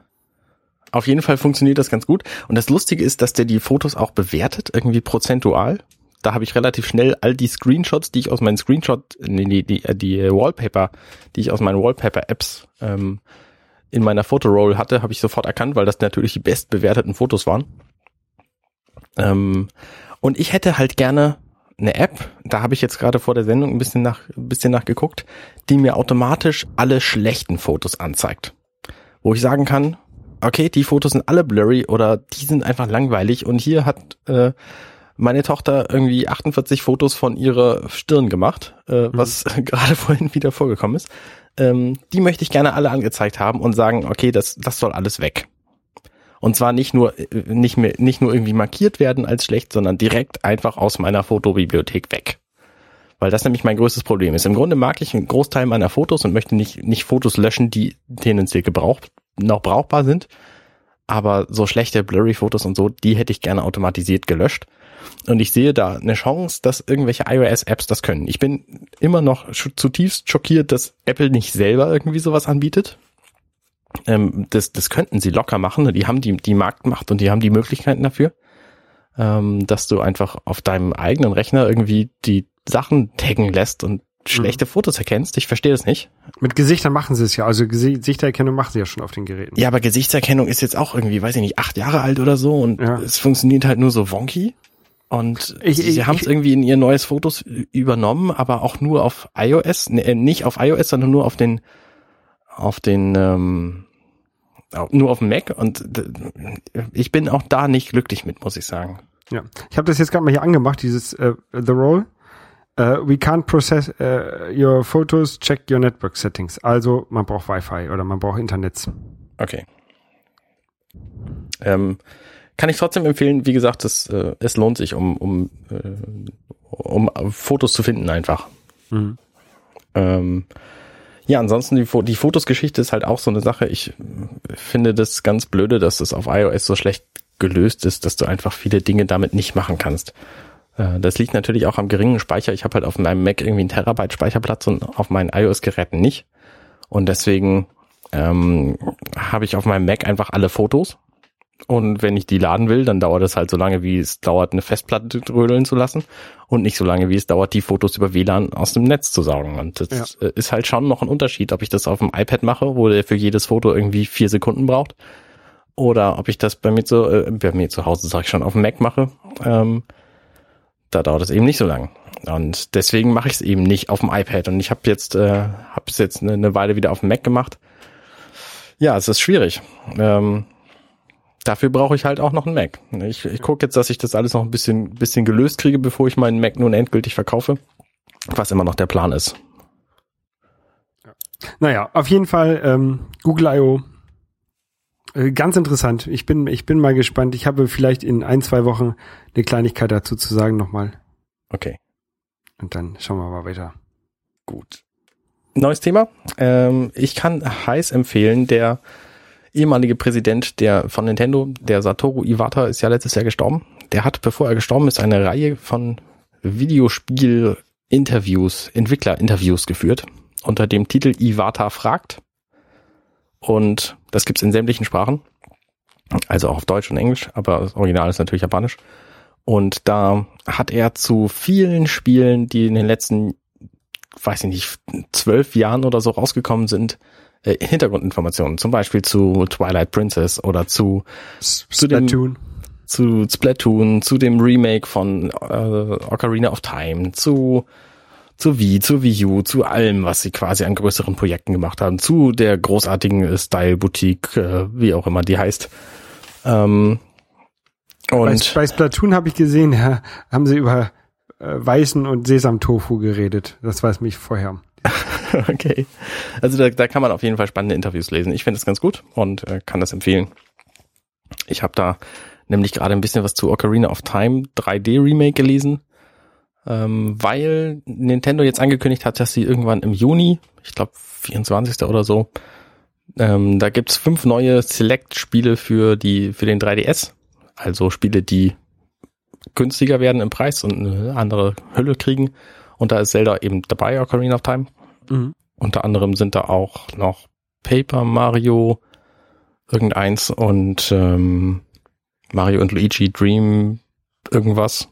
auf jeden Fall funktioniert das ganz gut. Und das Lustige ist, dass der die Fotos auch bewertet, irgendwie prozentual. Da habe ich relativ schnell all die Screenshots, die ich aus meinen Screenshot, nee, die, die, die Wallpaper, die ich aus meinen Wallpaper-Apps ähm, in meiner Fotoroll hatte, habe ich sofort erkannt, weil das natürlich die bestbewerteten Fotos waren. Ähm, und ich hätte halt gerne eine App, da habe ich jetzt gerade vor der Sendung ein bisschen nach, ein bisschen nachgeguckt, die mir automatisch alle schlechten Fotos anzeigt. Wo ich sagen kann, okay, die Fotos sind alle blurry oder die sind einfach langweilig und hier hat äh, meine Tochter irgendwie 48 Fotos von ihrer Stirn gemacht, äh, mhm. was gerade vorhin wieder vorgekommen ist. Ähm, die möchte ich gerne alle angezeigt haben und sagen, okay, das, das soll alles weg. Und zwar nicht nur, äh, nicht mehr, nicht nur irgendwie markiert werden als schlecht, sondern direkt einfach aus meiner Fotobibliothek weg. Weil das nämlich mein größtes Problem ist. Im Grunde mag ich einen Großteil meiner Fotos und möchte nicht, nicht Fotos löschen, die tendenziell gebraucht, noch brauchbar sind. Aber so schlechte blurry Fotos und so, die hätte ich gerne automatisiert gelöscht. Und ich sehe da eine Chance, dass irgendwelche iOS-Apps das können. Ich bin immer noch zutiefst schockiert, dass Apple nicht selber irgendwie sowas anbietet. Ähm, das, das könnten sie locker machen. Die haben die, die Marktmacht und die haben die Möglichkeiten dafür, ähm, dass du einfach auf deinem eigenen Rechner irgendwie die Sachen taggen lässt und schlechte mhm. Fotos erkennst. Ich verstehe das nicht. Mit Gesichtern machen sie es ja. Also Gesichtererkennung machen sie ja schon auf den Geräten. Ja, aber Gesichtserkennung ist jetzt auch irgendwie, weiß ich nicht, acht Jahre alt oder so und ja. es funktioniert halt nur so wonky. Und ich, sie haben es irgendwie in ihr neues Fotos übernommen, aber auch nur auf iOS, ne, nicht auf iOS, sondern nur auf den auf den ähm, nur auf dem Mac und ich bin auch da nicht glücklich mit, muss ich sagen. Ja, ich habe das jetzt gerade mal hier angemacht, dieses uh, The Roll. Uh, we can't process uh, your photos, check your network settings. Also man braucht Wi-Fi oder man braucht Internet. Okay. Ähm, kann ich trotzdem empfehlen, wie gesagt, es, äh, es lohnt sich, um, um, äh, um Fotos zu finden einfach. Mhm. Ähm, ja, ansonsten die, die Fotosgeschichte ist halt auch so eine Sache. Ich finde das ganz blöde, dass es auf iOS so schlecht gelöst ist, dass du einfach viele Dinge damit nicht machen kannst. Äh, das liegt natürlich auch am geringen Speicher. Ich habe halt auf meinem Mac irgendwie einen Terabyte Speicherplatz und auf meinen iOS-Geräten nicht. Und deswegen ähm, habe ich auf meinem Mac einfach alle Fotos und wenn ich die laden will, dann dauert es halt so lange, wie es dauert, eine Festplatte drödeln zu lassen und nicht so lange, wie es dauert, die Fotos über WLAN aus dem Netz zu saugen. Und das ja. Äh, ist halt schon noch ein Unterschied, ob ich das auf dem iPad mache, wo der für jedes Foto irgendwie vier Sekunden braucht, oder ob ich das bei mir zu, äh, bei mir zu Hause, sag ich schon, auf dem Mac mache. Ähm, da dauert es eben nicht so lang. Und deswegen mache ich es eben nicht auf dem iPad. Und ich habe jetzt, äh, habe es jetzt eine, eine Weile wieder auf dem Mac gemacht. Ja, es ist schwierig. Ähm, dafür brauche ich halt auch noch einen Mac. Ich, ich gucke jetzt, dass ich das alles noch ein bisschen, bisschen gelöst kriege, bevor ich meinen Mac nun endgültig verkaufe. Was immer noch der Plan ist. Naja, auf jeden Fall ähm, Google I.O. Äh, ganz interessant. Ich bin, ich bin mal gespannt. Ich habe vielleicht in ein, zwei Wochen eine Kleinigkeit dazu zu sagen nochmal. Okay. Und dann schauen wir mal weiter. Gut. Neues Thema. Ähm, ich kann heiß empfehlen, der ehemalige Präsident der von Nintendo, der Satoru Iwata, ist ja letztes Jahr gestorben. Der hat, bevor er gestorben ist, eine Reihe von Videospiel-Interviews, Entwickler-Interviews geführt unter dem Titel Iwata fragt. Und das gibt's in sämtlichen Sprachen. Also auch auf Deutsch und Englisch, aber das Original ist natürlich Japanisch. Und da hat er zu vielen Spielen, die in den letzten, weiß ich nicht, zwölf Jahren oder so rausgekommen sind, äh, Hintergrundinformationen. Zum Beispiel zu Twilight Princess oder zu, zu dem, Splatoon. zu Splatoon, zu dem Remake von äh, Ocarina of Time, zu zu Wii, zu Wii U, zu allem, was sie quasi an größeren Projekten gemacht haben, zu der großartigen Style Boutique, äh, wie auch immer die heißt. Ähm, Bei, und bei Splatoon habe ich gesehen, ja, haben sie über äh, Weißen und Sesamtofu geredet. Das weiß mich vorher. okay. Also da, da kann man auf jeden Fall spannende Interviews lesen. Ich finde es ganz gut und äh, kann das empfehlen. Ich habe da nämlich gerade ein bisschen was zu Ocarina of Time 3D Remake gelesen, ähm, weil Nintendo jetzt angekündigt hat, dass sie irgendwann im Juni, ich glaube 24. oder so, ähm, da gibt's fünf neue Select-Spiele für die für den 3DS. Also Spiele, die günstiger werden im Preis und eine andere Hülle kriegen. Und da ist Zelda eben dabei, Ocarina of Time. Mhm. Unter anderem sind da auch noch Paper Mario, irgendeins und ähm, Mario und Luigi Dream irgendwas.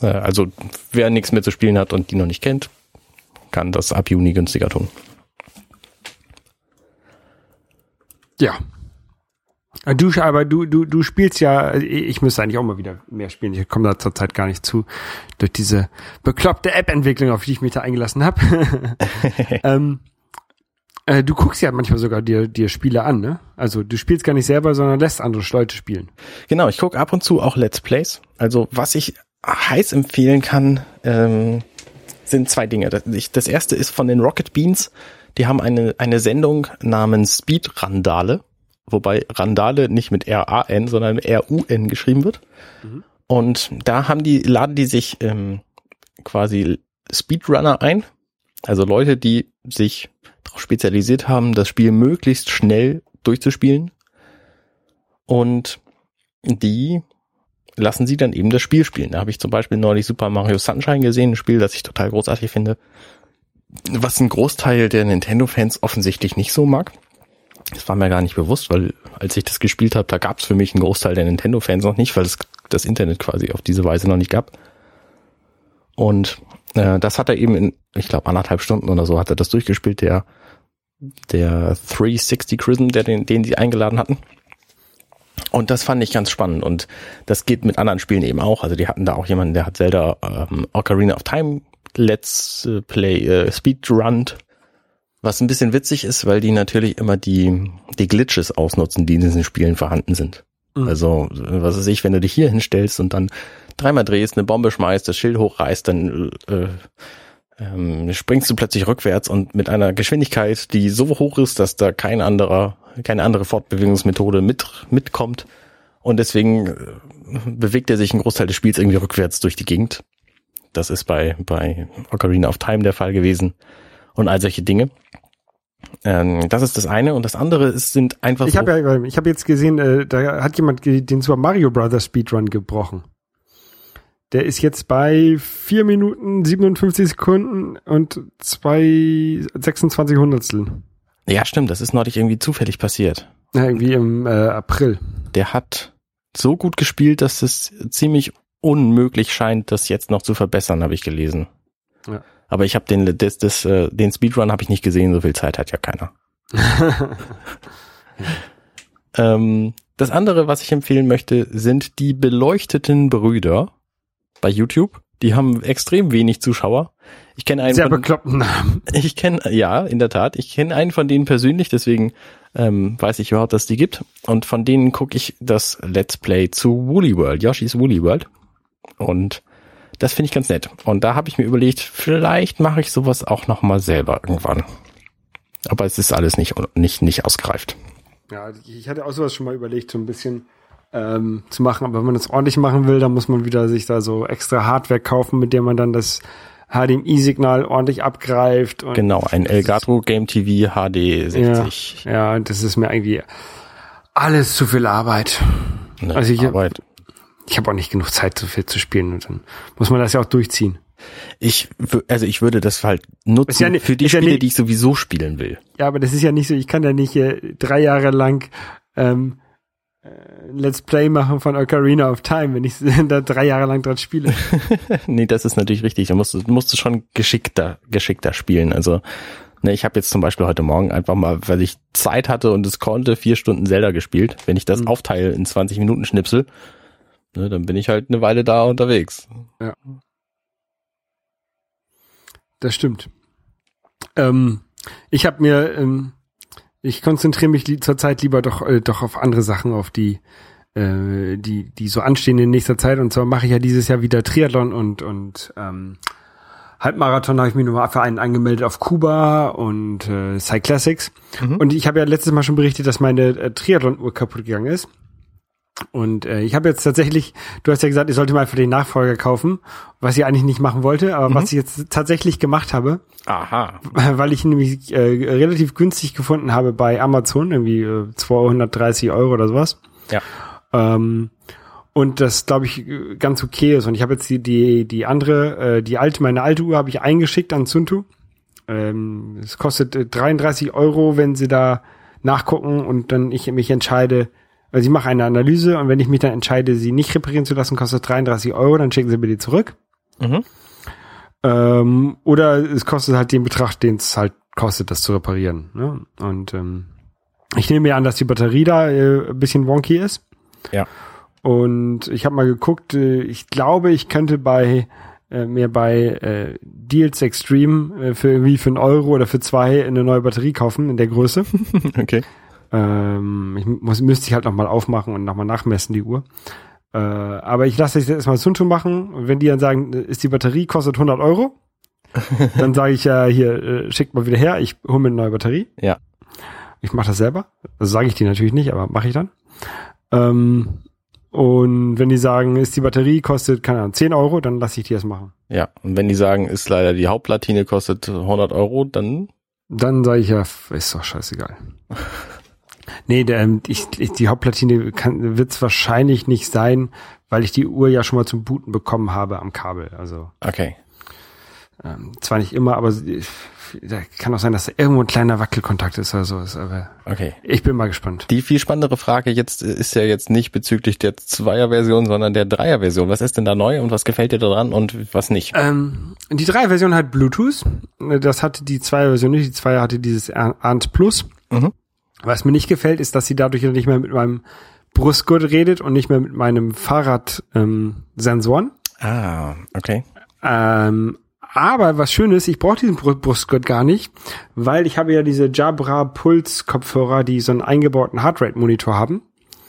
Äh, also wer nichts mehr zu spielen hat und die noch nicht kennt, kann das ab Juni günstiger tun. Ja. Äh, Du, aber du, du, du spielst ja, äh, ich müsste eigentlich auch mal wieder mehr spielen. Ich komme da zurzeit gar nicht zu, durch diese bekloppte App-Entwicklung, auf die ich mich da eingelassen habe. ähm, äh, du guckst ja manchmal sogar dir, dir Spiele an, ne? Also du spielst gar nicht selber, sondern lässt andere Leute spielen. Genau, ich gucke ab und zu auch Let's Plays. Also was ich heiß empfehlen kann, ähm, sind zwei Dinge. Das, erste ist von den Rocket Beans. Die haben eine, eine Sendung namens Speed Randale, wobei Randale nicht mit R-A-N, sondern R-U-N geschrieben wird. Und da haben die, laden die sich ähm, quasi Speedrunner ein. Also Leute, die sich darauf spezialisiert haben, das Spiel möglichst schnell durchzuspielen. Und die lassen sie dann eben das Spiel spielen. Da habe ich zum Beispiel neulich Super Mario Sunshine gesehen, ein Spiel, das ich total großartig finde, was ein Großteil der Nintendo-Fans offensichtlich nicht so mag. Das war mir gar nicht bewusst, weil als ich das gespielt habe, da gab es für mich einen Großteil der Nintendo-Fans noch nicht, weil es das Internet quasi auf diese Weise noch nicht gab. Und äh, das hat er eben in, ich glaube, anderthalb Stunden oder so hat er das durchgespielt, der der 360 Chrism, der den, den sie eingeladen hatten. Und das fand ich ganz spannend und das geht mit anderen Spielen eben auch. Also die hatten da auch jemanden, der hat Zelda ähm, Ocarina of Time Let's Play äh, Speedrun, was ein bisschen witzig ist, weil die natürlich immer die die Glitches ausnutzen, die in diesen Spielen vorhanden sind. Mhm. Also was weiß ich, wenn du dich hier hinstellst und dann dreimal drehst, eine Bombe schmeißt, das Schild hochreißt, dann äh, ähm, springst du plötzlich rückwärts und mit einer Geschwindigkeit, die so hoch ist, dass da kein anderer, keine andere Fortbewegungsmethode mit, mitkommt. Und deswegen äh, bewegt er sich einen Großteil des Spiels irgendwie rückwärts durch die Gegend. Das ist bei, bei Ocarina of Time der Fall gewesen. Und all solche Dinge. Ähm, das ist das eine. Und das andere ist, sind einfach Ich so, habe ja, ich habe jetzt gesehen, äh, da hat jemand den Super Mario Brothers Speedrun gebrochen. Der ist jetzt bei 4 Minuten 57 Sekunden und zwei 26 Hundertstel. Ja stimmt, das ist neulich irgendwie zufällig passiert. Ja, irgendwie im äh, April. der hat so gut gespielt, dass es ziemlich unmöglich scheint, das jetzt noch zu verbessern, habe ich gelesen. Ja. Aber ich habe den, das, das, äh, den Speedrun habe ich nicht gesehen, so viel Zeit hat ja keiner. ähm, das andere, was ich empfehlen möchte, sind die beleuchteten Brüder bei YouTube. Die haben extrem wenig Zuschauer. Ich kenne einen Sehr von, bekloppten Namen. ich kenne, ja, in der Tat. Ich kenne einen von denen persönlich, deswegen ähm, weiß ich überhaupt, dass die gibt. Und von denen gucke ich das Let's Play zu Woolly World, Yoshi's Woolly World. Und das finde ich ganz nett. Und da habe ich mir überlegt, vielleicht mache ich sowas auch noch mal selber irgendwann. Aber es ist alles nicht, nicht, nicht ausgereift. Ja, ich hatte auch sowas schon mal überlegt, so ein bisschen ähm, zu machen. Aber wenn man das ordentlich machen will, dann muss man wieder sich da so extra Hardware kaufen, mit der man dann das HDMI-Signal ordentlich abgreift. Und Genau, ein Elgato Game TV HD 60. Ja, ja, das ist mir irgendwie alles zu viel Arbeit. Ne, Also ich- Arbeit. Ich habe auch nicht genug Zeit, so viel zu spielen und dann muss man das ja auch durchziehen. Ich, also ich würde das halt nutzen ja ni- für die ist ja Spiele, ni- die ich sowieso spielen will. Ja, aber das ist ja nicht so, ich kann ja nicht äh, drei Jahre lang ähm, äh, Let's Play machen von Ocarina of Time, wenn ich da drei Jahre lang dran spiele. nee, das ist natürlich richtig. Da musst du, musst du schon geschickter, geschickter spielen. Also, ne, ich habe jetzt zum Beispiel heute Morgen einfach mal, weil ich Zeit hatte und es konnte, vier Stunden Zelda gespielt. Wenn ich das Mhm. aufteile in 20 Minuten Schnipsel, ne, dann bin ich halt eine Weile da unterwegs. Das stimmt. Ähm, ich habe mir, ähm, ich konzentriere mich li zurzeit lieber doch äh, doch auf andere Sachen, auf die äh, die die so anstehen in nächster Zeit. Und zwar mache ich ja dieses Jahr wieder Triathlon und und ähm, Halbmarathon habe ich mich nochmal für einen angemeldet auf Kuba und äh, Cyclassics. Mhm. Und ich habe ja letztes Mal schon berichtet, dass meine äh, Triathlon-Uhr kaputt gegangen ist. Und äh, ich habe jetzt tatsächlich, du hast ja gesagt, ich sollte mal für den Nachfolger kaufen, was ich eigentlich nicht machen wollte, aber was ich jetzt tatsächlich gemacht habe, Aha. weil ich ihn nämlich äh, relativ günstig gefunden habe bei Amazon, irgendwie äh, 230 Euro oder sowas. Ja. Ähm, und das, glaube ich, äh, ganz okay ist. Und ich habe jetzt die, die, die andere, äh, die alte, meine alte Uhr habe ich eingeschickt an Suntu. Ähm, es kostet äh, 33 Euro, wenn sie da nachgucken und dann ich mich entscheide, also ich mache eine Analyse und wenn ich mich dann entscheide, sie nicht reparieren zu lassen, kostet 33 Euro, dann schicken sie mir die zurück. Mhm. Ähm, oder es kostet halt den Betrag, den es halt kostet, das zu reparieren. Ne? Und ähm, ich nehme mir an, dass die Batterie da äh, ein bisschen wonky ist. Ja. Und ich habe mal geguckt, äh, ich glaube, ich könnte bei äh, mir bei äh, Deals Extreme äh, für irgendwie für einen Euro oder für zwei eine neue Batterie kaufen in der Größe. Okay. Ähm, ich muss, müsste ich halt nochmal aufmachen und nochmal nachmessen, die Uhr. Äh, aber ich lasse das jetzt erstmal Sunto machen. Und wenn die dann sagen, ist die Batterie, kostet 100 Euro, dann sage ich ja, hier, äh, schickt mal wieder her, ich hole mir eine neue Batterie. Ja. Ich mache das selber. Das sage ich die natürlich nicht, aber mache ich dann. Ähm, und wenn die sagen, ist die Batterie, kostet, keine Ahnung, 10 Euro, dann lasse ich die das machen. Ja. Und wenn die sagen, ist leider die Hauptplatine kostet 100 Euro, dann Dann sage ich ja, ist doch scheißegal. nee, der, ähm, ich, ich, die Hauptplatine kann, wird's wahrscheinlich nicht sein, weil ich die Uhr ja schon mal zum Booten bekommen habe am Kabel. Also okay. ähm, zwar nicht immer, aber da kann auch sein, dass da irgendwo ein kleiner Wackelkontakt ist oder so. Aber Okay. ich bin mal gespannt. Die viel spannendere Frage jetzt äh, ist ja jetzt nicht bezüglich der Zweier-Version, sondern der Dreier-Version. Was ist denn da neu und was gefällt dir daran und was nicht? Ähm, die drei Version hat Bluetooth. Das hatte die zwei Version nicht. Die zwei hatte dieses ANT Plus. Mhm. Was mir nicht gefällt, ist, dass sie dadurch nicht mehr mit meinem Brustgurt redet und nicht mehr mit meinem Fahrrad ähm, Sensoren. Ah, okay. Ähm, aber was schön ist, ich brauche diesen Br- Brustgurt gar nicht, weil ich habe ja diese Jabra Puls Kopfhörer, die so einen eingebauten Heartrate Monitor haben.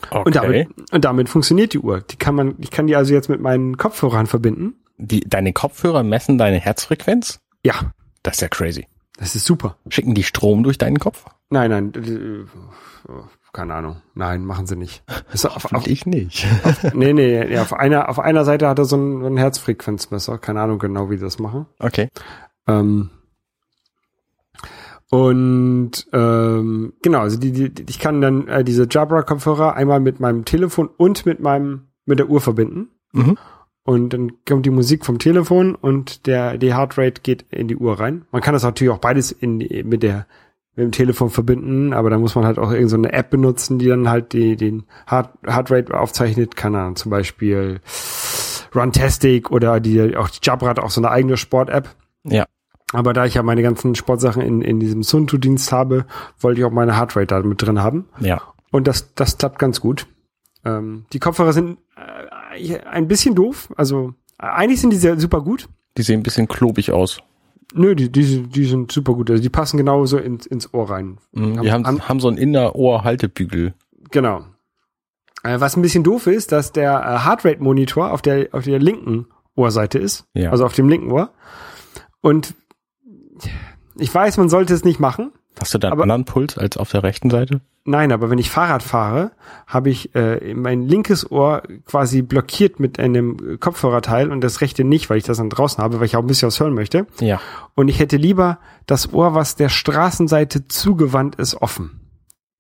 Okay. Und damit, und damit funktioniert die Uhr. Die kann man, ich kann die also jetzt mit meinen Kopfhörern verbinden. die, deine Kopfhörer messen deine Herzfrequenz? Ja, Das ist ja crazy. das ist super. Schicken die Strom durch deinen Kopf? Nein, nein, keine Ahnung. Nein, machen sie nicht. Ist auf, auf, ich nicht. nee, nee, ja, auf einer, auf einer Seite hat er so ein, so ein Herzfrequenzmesser. Keine Ahnung genau, wie die das machen. Okay. Ähm, und ähm, genau, also die, die, ich kann dann äh, diese Jabra-Kopfhörer einmal mit meinem Telefon und mit meinem mit der Uhr verbinden. Mhm. Und dann kommt die Musik vom Telefon und der die Heartrate geht in die Uhr rein. Man kann das natürlich auch beides in die, mit der mit dem Telefon verbinden, aber da muss man halt auch irgendeine so eine App benutzen, die dann halt die, den Heart, Heartrate aufzeichnet. Keine Ahnung, zum Beispiel Runtastic oder die auch die Jabra hat auch so eine eigene Sport-App. Ja. Aber da ich ja meine ganzen Sportsachen in, in diesem Suntu-Dienst habe, wollte ich auch meine Heartrate da mit drin haben. Ja. Und das, das klappt ganz gut. Ähm, die Kopfhörer sind äh, ein bisschen doof. Also eigentlich sind die sehr super gut. Die sehen ein bisschen klobig aus. Nö, die, die, die sind super gut. Also die passen genauso ins, ins Ohr rein. Mhm, Die haben, Haben- haben so einen Innerohr-Haltebügel. Genau. Äh, was ein bisschen doof ist, dass der äh, Heartrate-Monitor auf der, auf der linken Ohrseite ist. Ja. Also auf dem linken Ohr. Und ich weiß, man sollte es nicht machen. Hast du da einen Aber- anderen Puls als auf der rechten Seite? Nein, aber wenn ich Fahrrad fahre, habe ich äh, mein linkes Ohr quasi blockiert mit einem Kopfhörerteil und das rechte nicht, weil ich das dann draußen habe, weil ich auch ein bisschen was hören möchte. Ja. Und ich hätte lieber das Ohr, was der Straßenseite zugewandt ist, offen.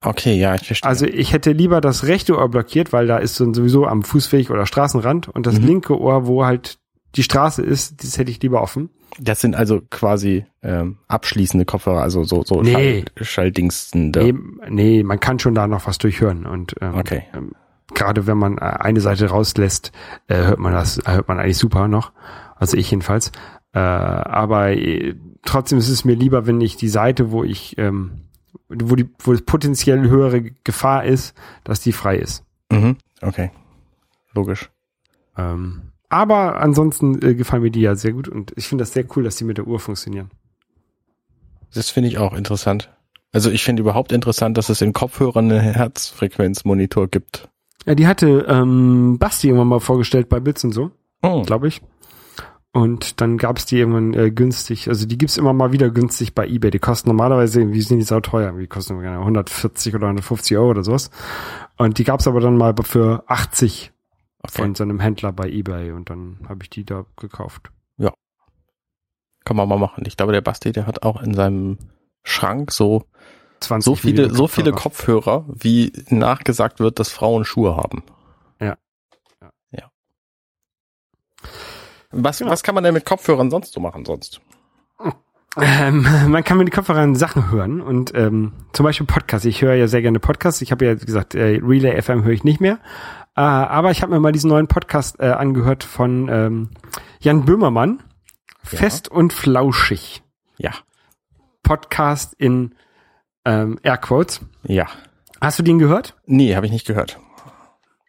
Okay, ja, ich verstehe. Also ich hätte lieber das rechte Ohr blockiert, weil da ist so sowieso am Fußweg oder Straßenrand und das Mhm. linke Ohr, wo halt die Straße ist, das hätte ich lieber offen. das sind also quasi ähm, abschließende Kopfhörer, also so, so Nee. Schall, Schalldingstende. Nee, nee, man kann schon da noch was durchhören und ähm, Okay. ähm, gerade wenn man äh, eine Seite rauslässt, äh, hört man das, hört man eigentlich super noch. Also ich jedenfalls. Äh, aber äh, trotzdem ist es mir lieber, wenn ich die Seite, wo ich, ähm, wo die, wo es potenziell höhere Gefahr ist, dass die frei ist. Mhm. Okay. Logisch. Ähm, aber ansonsten äh, gefallen mir die ja sehr gut und ich finde das sehr cool, dass die mit der Uhr funktionieren. Das finde ich auch interessant. Also ich finde überhaupt interessant, dass es in Kopfhörern einen Herzfrequenzmonitor gibt. Ja, die hatte ähm, Basti irgendwann mal vorgestellt bei Bits und so. Oh, glaube ich. Und dann gab es die irgendwann äh, günstig. Also die gibt's immer mal wieder günstig bei eBay. Die kosten normalerweise, irgendwie sind die sau teuer. Die kosten irgendwie 140 oder 150 Euro oder sowas. Und die gab's aber dann mal für 80 okay. von so einem Händler bei eBay. Und dann habe ich die da gekauft. Kann man mal machen. Ich glaube, der Basti, der hat auch in seinem Schrank so 20 so viele Millimeter so viele Kopfhörer, wie nachgesagt wird, dass Frauen Schuhe haben. Ja. Ja. Ja. Was Genau. was kann man denn mit Kopfhörern sonst so machen sonst? Ähm, man kann mit den Kopfhörern Sachen hören und ähm, zum Beispiel Podcasts. Ich höre ja sehr gerne Podcasts. Ich habe ja gesagt, äh, Relay FM höre ich nicht mehr. Äh, aber ich habe mir mal diesen neuen Podcast äh, angehört von ähm, Jan Böhmermann. Ja. Fest und flauschig. Ja. Podcast in ähm, Airquotes. Ja. Hast du den gehört? Nee, habe ich nicht gehört.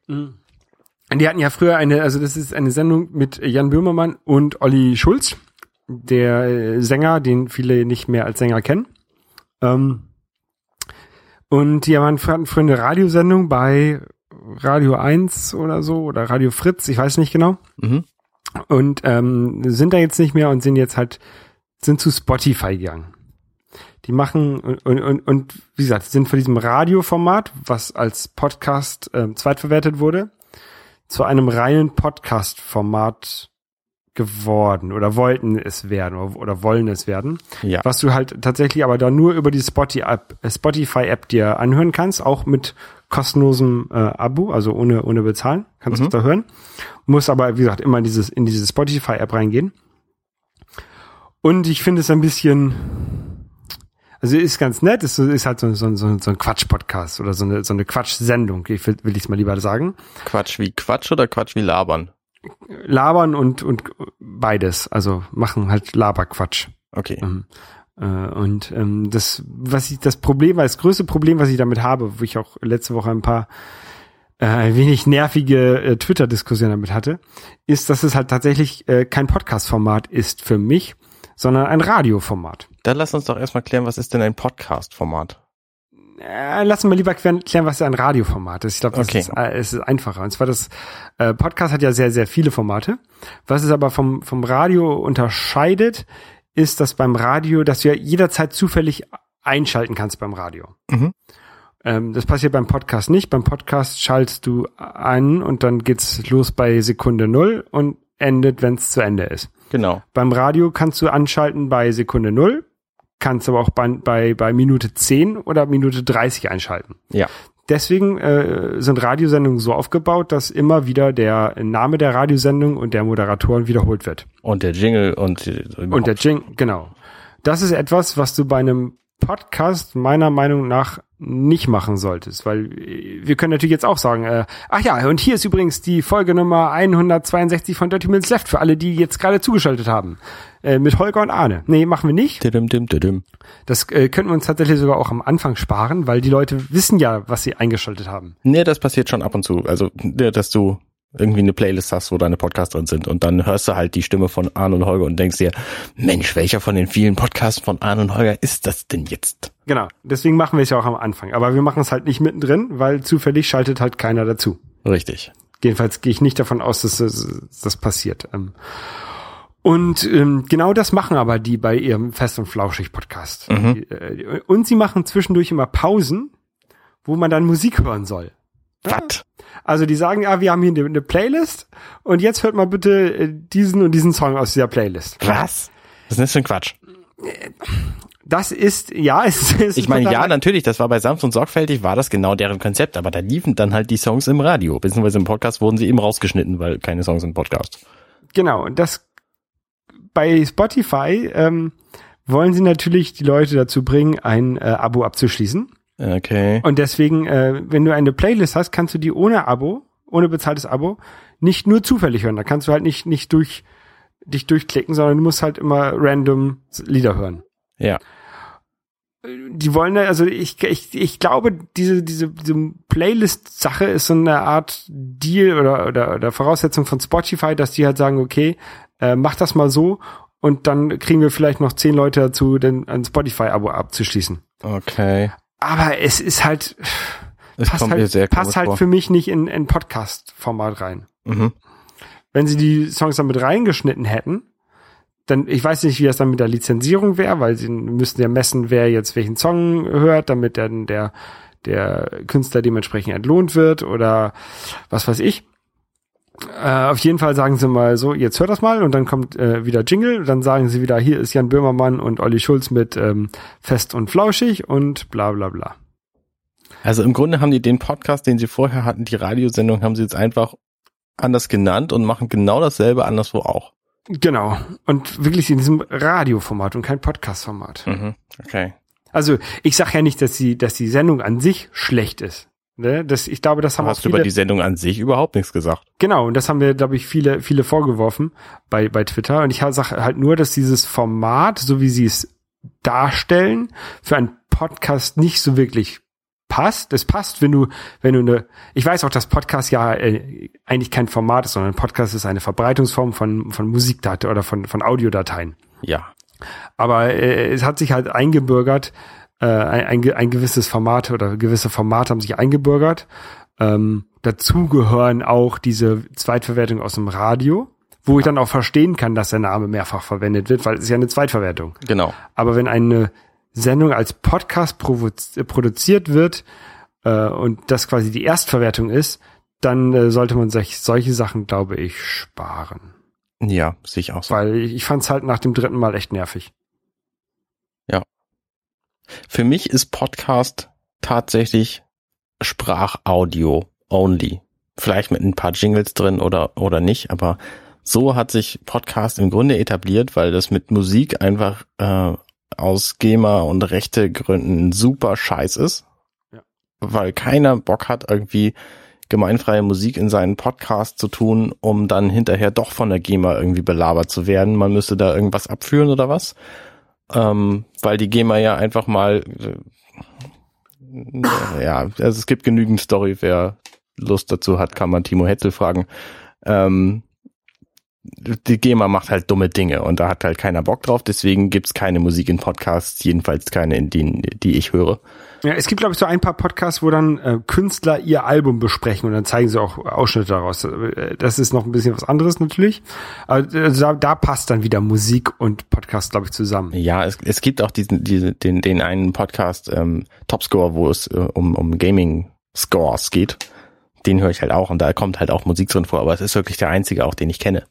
Und die hatten ja früher eine, also das ist eine Sendung mit Jan Böhmermann und Olli Schulz, der äh, Sänger, den viele nicht mehr als Sänger kennen. Ähm, und die hatten früher eine Radiosendung bei Radio 1 oder so oder Radio Fritz, ich weiß nicht genau. Mhm. Und ähm, sind da jetzt nicht mehr und sind jetzt halt, sind zu Spotify gegangen. Die machen und, und, und, und wie gesagt, sind von diesem Radioformat, was als Podcast ähm, zweitverwertet wurde, zu einem reinen Podcast-Format geworden oder wollten es werden oder, oder wollen es werden. Ja. Was du halt tatsächlich aber da nur über die Spotify-App Spotify-App dir anhören kannst, auch mit kostenlosem äh, Abo, also ohne, ohne bezahlen, kannst Mhm. du da hören. Muss aber, wie gesagt, immer in dieses, in diese Spotify-App reingehen. Und ich finde es ein bisschen, also ist ganz nett, ist, ist halt so, so, so, so ein Quatsch-Podcast oder so eine, so eine Quatsch-Sendung, ich will, will ich es mal lieber sagen. Quatsch wie Quatsch oder Quatsch wie labern? Labern und, und beides, also machen halt Laberquatsch. Okay. Äh, und ähm, das, was ich, das Problem, war, das größte Problem, was ich damit habe, wo ich auch letzte Woche ein paar äh, ein wenig nervige äh, Twitter-Diskussionen damit hatte, ist, dass es halt tatsächlich äh, kein Podcast-Format ist für mich, sondern ein Radioformat. Dann lass uns doch erstmal klären, was ist denn ein Podcast-Format? Äh, lassen wir lieber klären, was ein Radioformat ist. Ich glaube, das Okay. ist, äh, es ist einfacher. Und zwar das äh, Podcast hat ja sehr, sehr viele Formate. Was es aber vom, vom Radio unterscheidet, ist, dass beim Radio, dass du ja jederzeit zufällig einschalten kannst beim Radio. Mhm. Ähm, das passiert beim Podcast nicht. Beim Podcast schaltest du ein und dann geht's los bei Sekunde null und endet, wenn es zu Ende ist. Genau. Beim Radio kannst du anschalten bei Sekunde null, kannst aber auch bei, bei, bei Minute 10 oder Minute 30 einschalten. Ja. Deswegen äh, sind Radiosendungen so aufgebaut, dass immer wieder der Name der Radiosendung und der Moderatoren wiederholt wird. Und der Jingle und, Und der Jing, genau. Das ist etwas, was du bei einem Podcast meiner Meinung nach nicht machen solltest, weil äh, wir können natürlich jetzt auch sagen, äh, ach ja, und hier ist übrigens die Folge Nummer 162 von Dirty Minutes Left für alle, die jetzt gerade zugeschaltet haben. Äh, mit Holger und Arne. Nee, machen wir nicht. Didim, dim, didim. Das äh, könnten wir uns tatsächlich sogar auch am Anfang sparen, weil die Leute wissen ja, was sie eingeschaltet haben. Nee, das passiert schon ab und zu. Also, dass du irgendwie eine Playlist hast, wo deine Podcasts drin sind und dann hörst du halt die Stimme von Arne und Holger und denkst dir, Mensch, welcher von den vielen Podcasts von Arne und Holger ist das denn jetzt? Genau. Deswegen machen wir es ja auch am Anfang. Aber wir machen es halt nicht mittendrin, weil zufällig schaltet halt keiner dazu. Richtig. Jedenfalls gehe ich nicht davon aus, dass das, passiert. Ähm, Und ähm, genau das machen aber die bei ihrem Fest und Flauschig Podcast. Mhm. Äh, und sie machen zwischendurch immer Pausen, wo man dann Musik hören soll. Was? Also die sagen, ja, wir haben hier eine, Playlist und jetzt hört mal bitte äh, diesen und diesen Song aus dieser Playlist. Was? Was ist das für ein Quatsch? Das ist, ja, es ist Ich meine, ja, natürlich, das war bei Sanft und Sorgfältig, war das genau deren Konzept, aber da liefen dann halt die Songs im Radio, beziehungsweise im Podcast wurden sie eben rausgeschnitten, weil keine Songs im Podcast. Genau, und das bei Spotify ähm, wollen sie natürlich die Leute dazu bringen, ein äh, Abo abzuschließen. Okay. Und deswegen, äh, wenn du eine Playlist hast, kannst du die ohne Abo, ohne bezahltes Abo, nicht nur zufällig hören. Da kannst du halt nicht, nicht durch dich durchklicken, sondern du musst halt immer random Lieder hören. Ja. Die wollen, da- also ich, ich, ich glaube, diese, diese, diese Playlist-Sache ist so eine Art Deal oder, oder, oder Voraussetzung von Spotify, dass die halt sagen, okay, äh, mach das mal so und dann kriegen wir vielleicht noch zehn Leute dazu, denn ein Spotify-Abo abzuschließen. Okay. Aber es ist halt, Es passt halt, passt halt vor. für mich nicht in ein Podcast-Format rein. Mhm. Wenn sie die Songs dann mit reingeschnitten hätten, dann, ich weiß nicht, wie das dann mit der Lizenzierung wäre, weil sie müssten ja messen, wer jetzt welchen Song hört, damit dann der, der Künstler dementsprechend entlohnt wird oder was weiß ich. Äh, auf jeden Fall sagen sie mal so, jetzt hört das mal und dann kommt äh, wieder Jingle, dann sagen sie wieder, hier ist Jan Böhmermann und Olli Schulz mit ähm, Fest und Flauschig und bla bla bla. Also im Grunde haben die den Podcast, den sie vorher hatten, die Radiosendung, haben sie jetzt einfach anders genannt und machen genau dasselbe anderswo auch. Genau. Und wirklich in diesem Radioformat und kein Podcast-Format. Mhm. Okay. Also ich sage ja nicht, dass die, dass die Sendung an sich schlecht ist. Ne? Das, ich glaube, das haben Hast du über viele, die Sendung an sich überhaupt nichts gesagt? genau, und das haben wir, glaube ich, viele, viele vorgeworfen bei, bei Twitter. Und ich sage halt nur, dass dieses Format, so wie sie es darstellen, für einen Podcast nicht so wirklich passt. Es passt, wenn du, wenn du eine, ich weiß auch, dass Podcast ja äh, eigentlich kein Format ist, sondern Podcast ist eine Verbreitungsform von, von Musikdateien oder von, von Audiodateien. Ja. Aber äh, es hat sich halt eingebürgert, äh, ein, ein, ein gewisses Format oder gewisse Formate haben sich eingebürgert. Ähm, dazu gehören auch diese Zweitverwertung aus dem Radio, wo ich dann auch verstehen kann, dass der Name mehrfach verwendet wird, weil es ist ja eine Zweitverwertung. Genau. Aber wenn eine Sendung als Podcast äh, produziert wird äh, und das quasi die Erstverwertung ist, dann äh, sollte man sich solche Sachen, glaube ich, sparen. Ja, sehe ich auch so. Weil ich, ich fand es halt nach dem dritten Mal echt nervig. Für mich ist Podcast tatsächlich Sprachaudio only. Vielleicht mit ein paar Jingles drin oder, oder nicht, aber so hat sich Podcast im Grunde etabliert, weil das mit Musik einfach äh, aus GEMA und rechte Gründen super scheiß ist. Ja. Weil keiner Bock hat, irgendwie gemeinfreie Musik in seinen Podcast zu tun, um dann hinterher doch von der GEMA irgendwie belabert zu werden. Man müsste da irgendwas abführen oder was. Ähm, weil die GEMA ja einfach mal äh, ja, also es gibt genügend Story, wer Lust dazu hat, kann man Timo Hetzel fragen. Ähm, die GEMA macht halt dumme Dinge und da hat halt keiner Bock drauf, deswegen gibt's keine Musik in Podcasts, jedenfalls keine, in denen, die ich höre. Ja, es gibt, glaube ich, so ein paar Podcasts, wo dann äh, Künstler ihr Album besprechen und dann zeigen sie auch Ausschnitte daraus. Äh, Das ist noch ein bisschen was anderes natürlich. Aber äh, da, da passt dann wieder Musik und Podcast, glaube ich, zusammen. Ja, es, es gibt auch diesen, diesen den, den einen Podcast ähm, Topscore, wo es äh, um, um Gaming-Scores geht. Den höre ich halt auch und da kommt halt auch Musik drin vor, aber es ist wirklich der einzige auch, den ich kenne.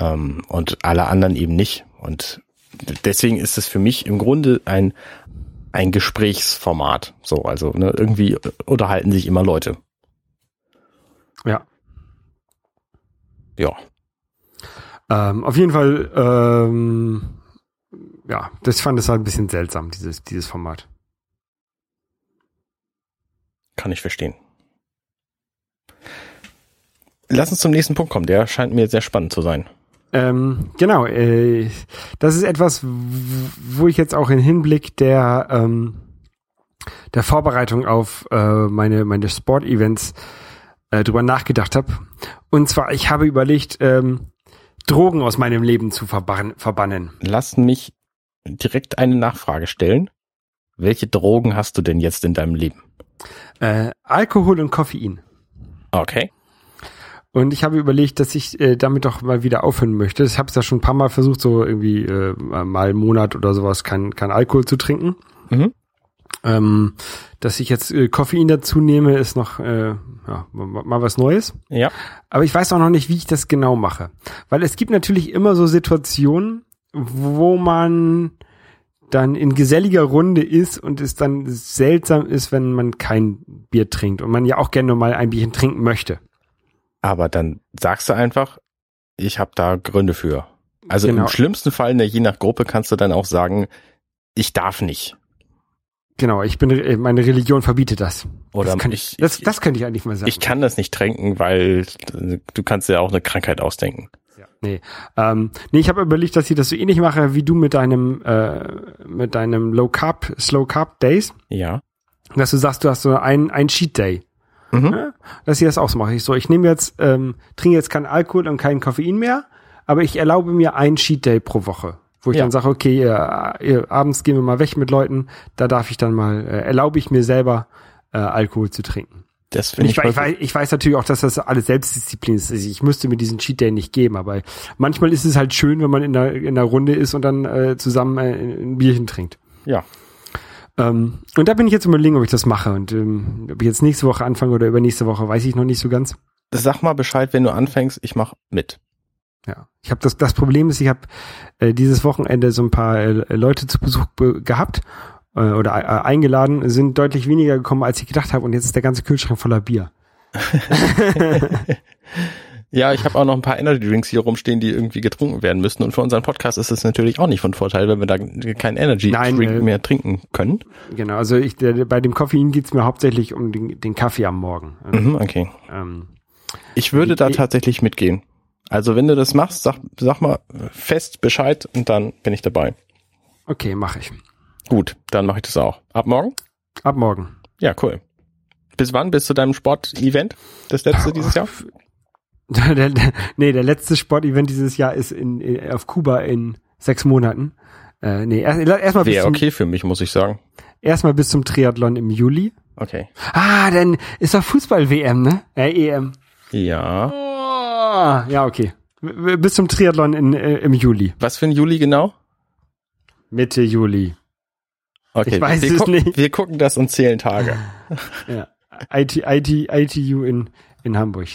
Ähm, und alle anderen eben nicht. Und deswegen ist es für mich im Grunde ein, ein Gesprächsformat. So, also ne, irgendwie unterhalten sich immer Leute. Ja. Ja. Ähm, auf jeden Fall, ähm, ja, das fand es halt ein bisschen seltsam, dieses, dieses Format. Kann ich verstehen. Lass uns zum nächsten Punkt kommen. Der scheint mir sehr spannend zu sein. Ähm, genau, äh, das ist etwas, wo ich jetzt auch im Hinblick der, ähm, der Vorbereitung auf äh, meine, meine Sportevents äh, drüber nachgedacht habe. Und zwar, ich habe überlegt, ähm, Drogen aus meinem Leben zu verban verbannen. Lass mich direkt eine Nachfrage stellen. Welche Drogen hast du denn jetzt in deinem Leben? Äh, Alkohol und Koffein. Okay. Und ich habe überlegt, dass ich äh, damit doch mal wieder aufhören möchte. Ich habe es ja schon ein paar Mal versucht, so irgendwie äh, mal einen Monat oder sowas kein, kein Alkohol zu trinken. Mhm. Ähm, dass ich jetzt äh, Koffein dazu nehme, ist noch äh, ja, mal, was Neues. Ja. Aber ich weiß auch noch nicht, wie ich das genau mache. Weil es gibt natürlich immer so Situationen, wo man dann in geselliger Runde ist und es dann seltsam ist, wenn man kein Bier trinkt und man ja auch gerne mal ein Bierchen trinken möchte. Aber dann sagst du einfach, ich habe da Gründe für. Also Genau. im schlimmsten Fall, ne, je nach Gruppe, kannst du dann auch sagen, ich darf nicht. Genau, ich bin äh, meine Religion verbietet das. Oder das, kann, ich, das, ich, das könnte ich eigentlich mal sagen. ich kann das nicht tränken, weil du kannst ja auch eine Krankheit ausdenken. Nee, ähm, nee, ich habe überlegt, dass ich das so ähnlich mache wie du mit deinem äh, mit deinem Low Carb Slow Carb Days, Ja. dass du sagst, du hast so ein ein Cheat Day. Mhm. Ja, dass ich das auch so mache. Ich so, ich nehme jetzt ähm, trinke jetzt keinen Alkohol und keinen Koffein mehr, aber ich erlaube mir ein Cheat Day pro Woche, wo ich Ja. dann sage, okay, ihr, ihr, abends gehen wir mal weg mit Leuten, da darf ich dann mal äh, erlaube ich mir selber äh, Alkohol zu trinken. Das finde ich, ich, ich, weiß, ich weiß natürlich auch, dass das alles Selbstdisziplin ist. Also Ich müsste mir diesen Cheat Day nicht geben, aber manchmal ist es halt schön, wenn man in der, in der Runde ist und dann äh, zusammen äh, ein Bierchen trinkt. Ja. Ähm, und da bin ich jetzt überlegen, ob ich das mache. Und ähm, ob ich jetzt nächste Woche anfange oder übernächste Woche, weiß ich noch nicht so ganz. Sag mal Bescheid, wenn du anfängst, ich mach mit. Ja, ich habe das. Das Problem ist, ich habe äh, dieses Wochenende so ein paar äh, Leute zu Besuch be gehabt äh, oder äh, eingeladen, sind deutlich weniger gekommen, als ich gedacht habe. Und jetzt ist der ganze Kühlschrank voller Bier. Ja, ich habe auch noch ein paar Energy Drinks hier rumstehen, die irgendwie getrunken werden müssen. Und für unseren Podcast ist es natürlich auch nicht von Vorteil, wenn wir da keinen Energy Drink äh, mehr trinken können. Genau, also ich, der, bei dem Koffein geht's mir hauptsächlich um den, den Kaffee am Morgen. Mhm, okay. Ähm, Ich würde da Ich- tatsächlich mitgehen. Also wenn du das machst, sag, sag mal fest Bescheid und dann bin ich dabei. okay, mache ich. Gut, dann mache ich das auch. Ab morgen? Ab morgen. Ja, cool. Bis wann? Bis zu deinem Sport-Event? Das letzte dieses Jahr? Der, der, nee, der letzte Sportevent dieses Jahr ist in, in, auf Kuba in sechs Monaten. Äh, nee, erst- erstmal bis, Wäre zum- okay für mich, muss ich sagen. erstmal bis zum Triathlon im Juli. Okay. Ah, dann ist doch Fußball-WM, ne? Äh, EM. Ja. Oh, ja, okay. Bis zum Triathlon in, äh, im Juli. Was für ein Juli genau? Mitte Juli. Okay, Ich weiß wir, es gucken, nicht. wir gucken das und zählen Tage. Ja. IT, IT, ITU in, in Hamburg.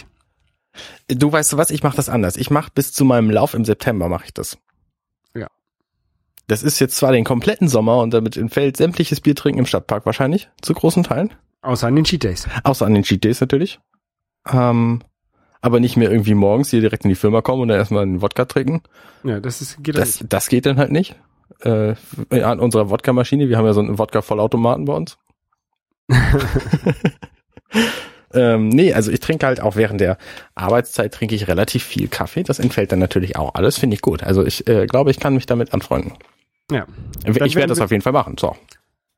Du weißt du was, ich mache das anders. Ich mache bis zu meinem Lauf im September mache ich das. Ja. Das ist jetzt zwar den kompletten Sommer und damit entfällt sämtliches Bier trinken im Stadtpark wahrscheinlich, zu großen Teilen. Außer an den Cheat Days. Außer an den Cheat Days natürlich. Ähm, aber nicht mehr irgendwie morgens hier direkt in die Firma kommen und dann erstmal einen Wodka trinken. Ja, das ist, geht Das, das geht dann halt nicht. Äh, an unserer Wodka-Maschine, wir haben ja so einen Wodka-Vollautomaten bei uns. ähm, nee, also ich trinke halt auch während der Arbeitszeit trinke ich relativ viel Kaffee. Das entfällt dann natürlich auch alles, finde ich gut. Also ich äh, glaube, ich kann mich damit anfreunden. Ja, Ich werde das auf jeden Fall machen. So,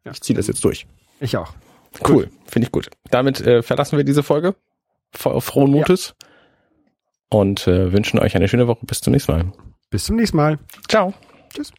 Ja. ich ziehe das jetzt durch. ich auch. Cool, finde ich gut. Damit äh, verlassen wir diese Folge. Fro- Frohen Mutes. Und äh, wünschen euch eine schöne Woche. Bis zum nächsten Mal. Bis zum nächsten Mal. Ciao. Tschüss.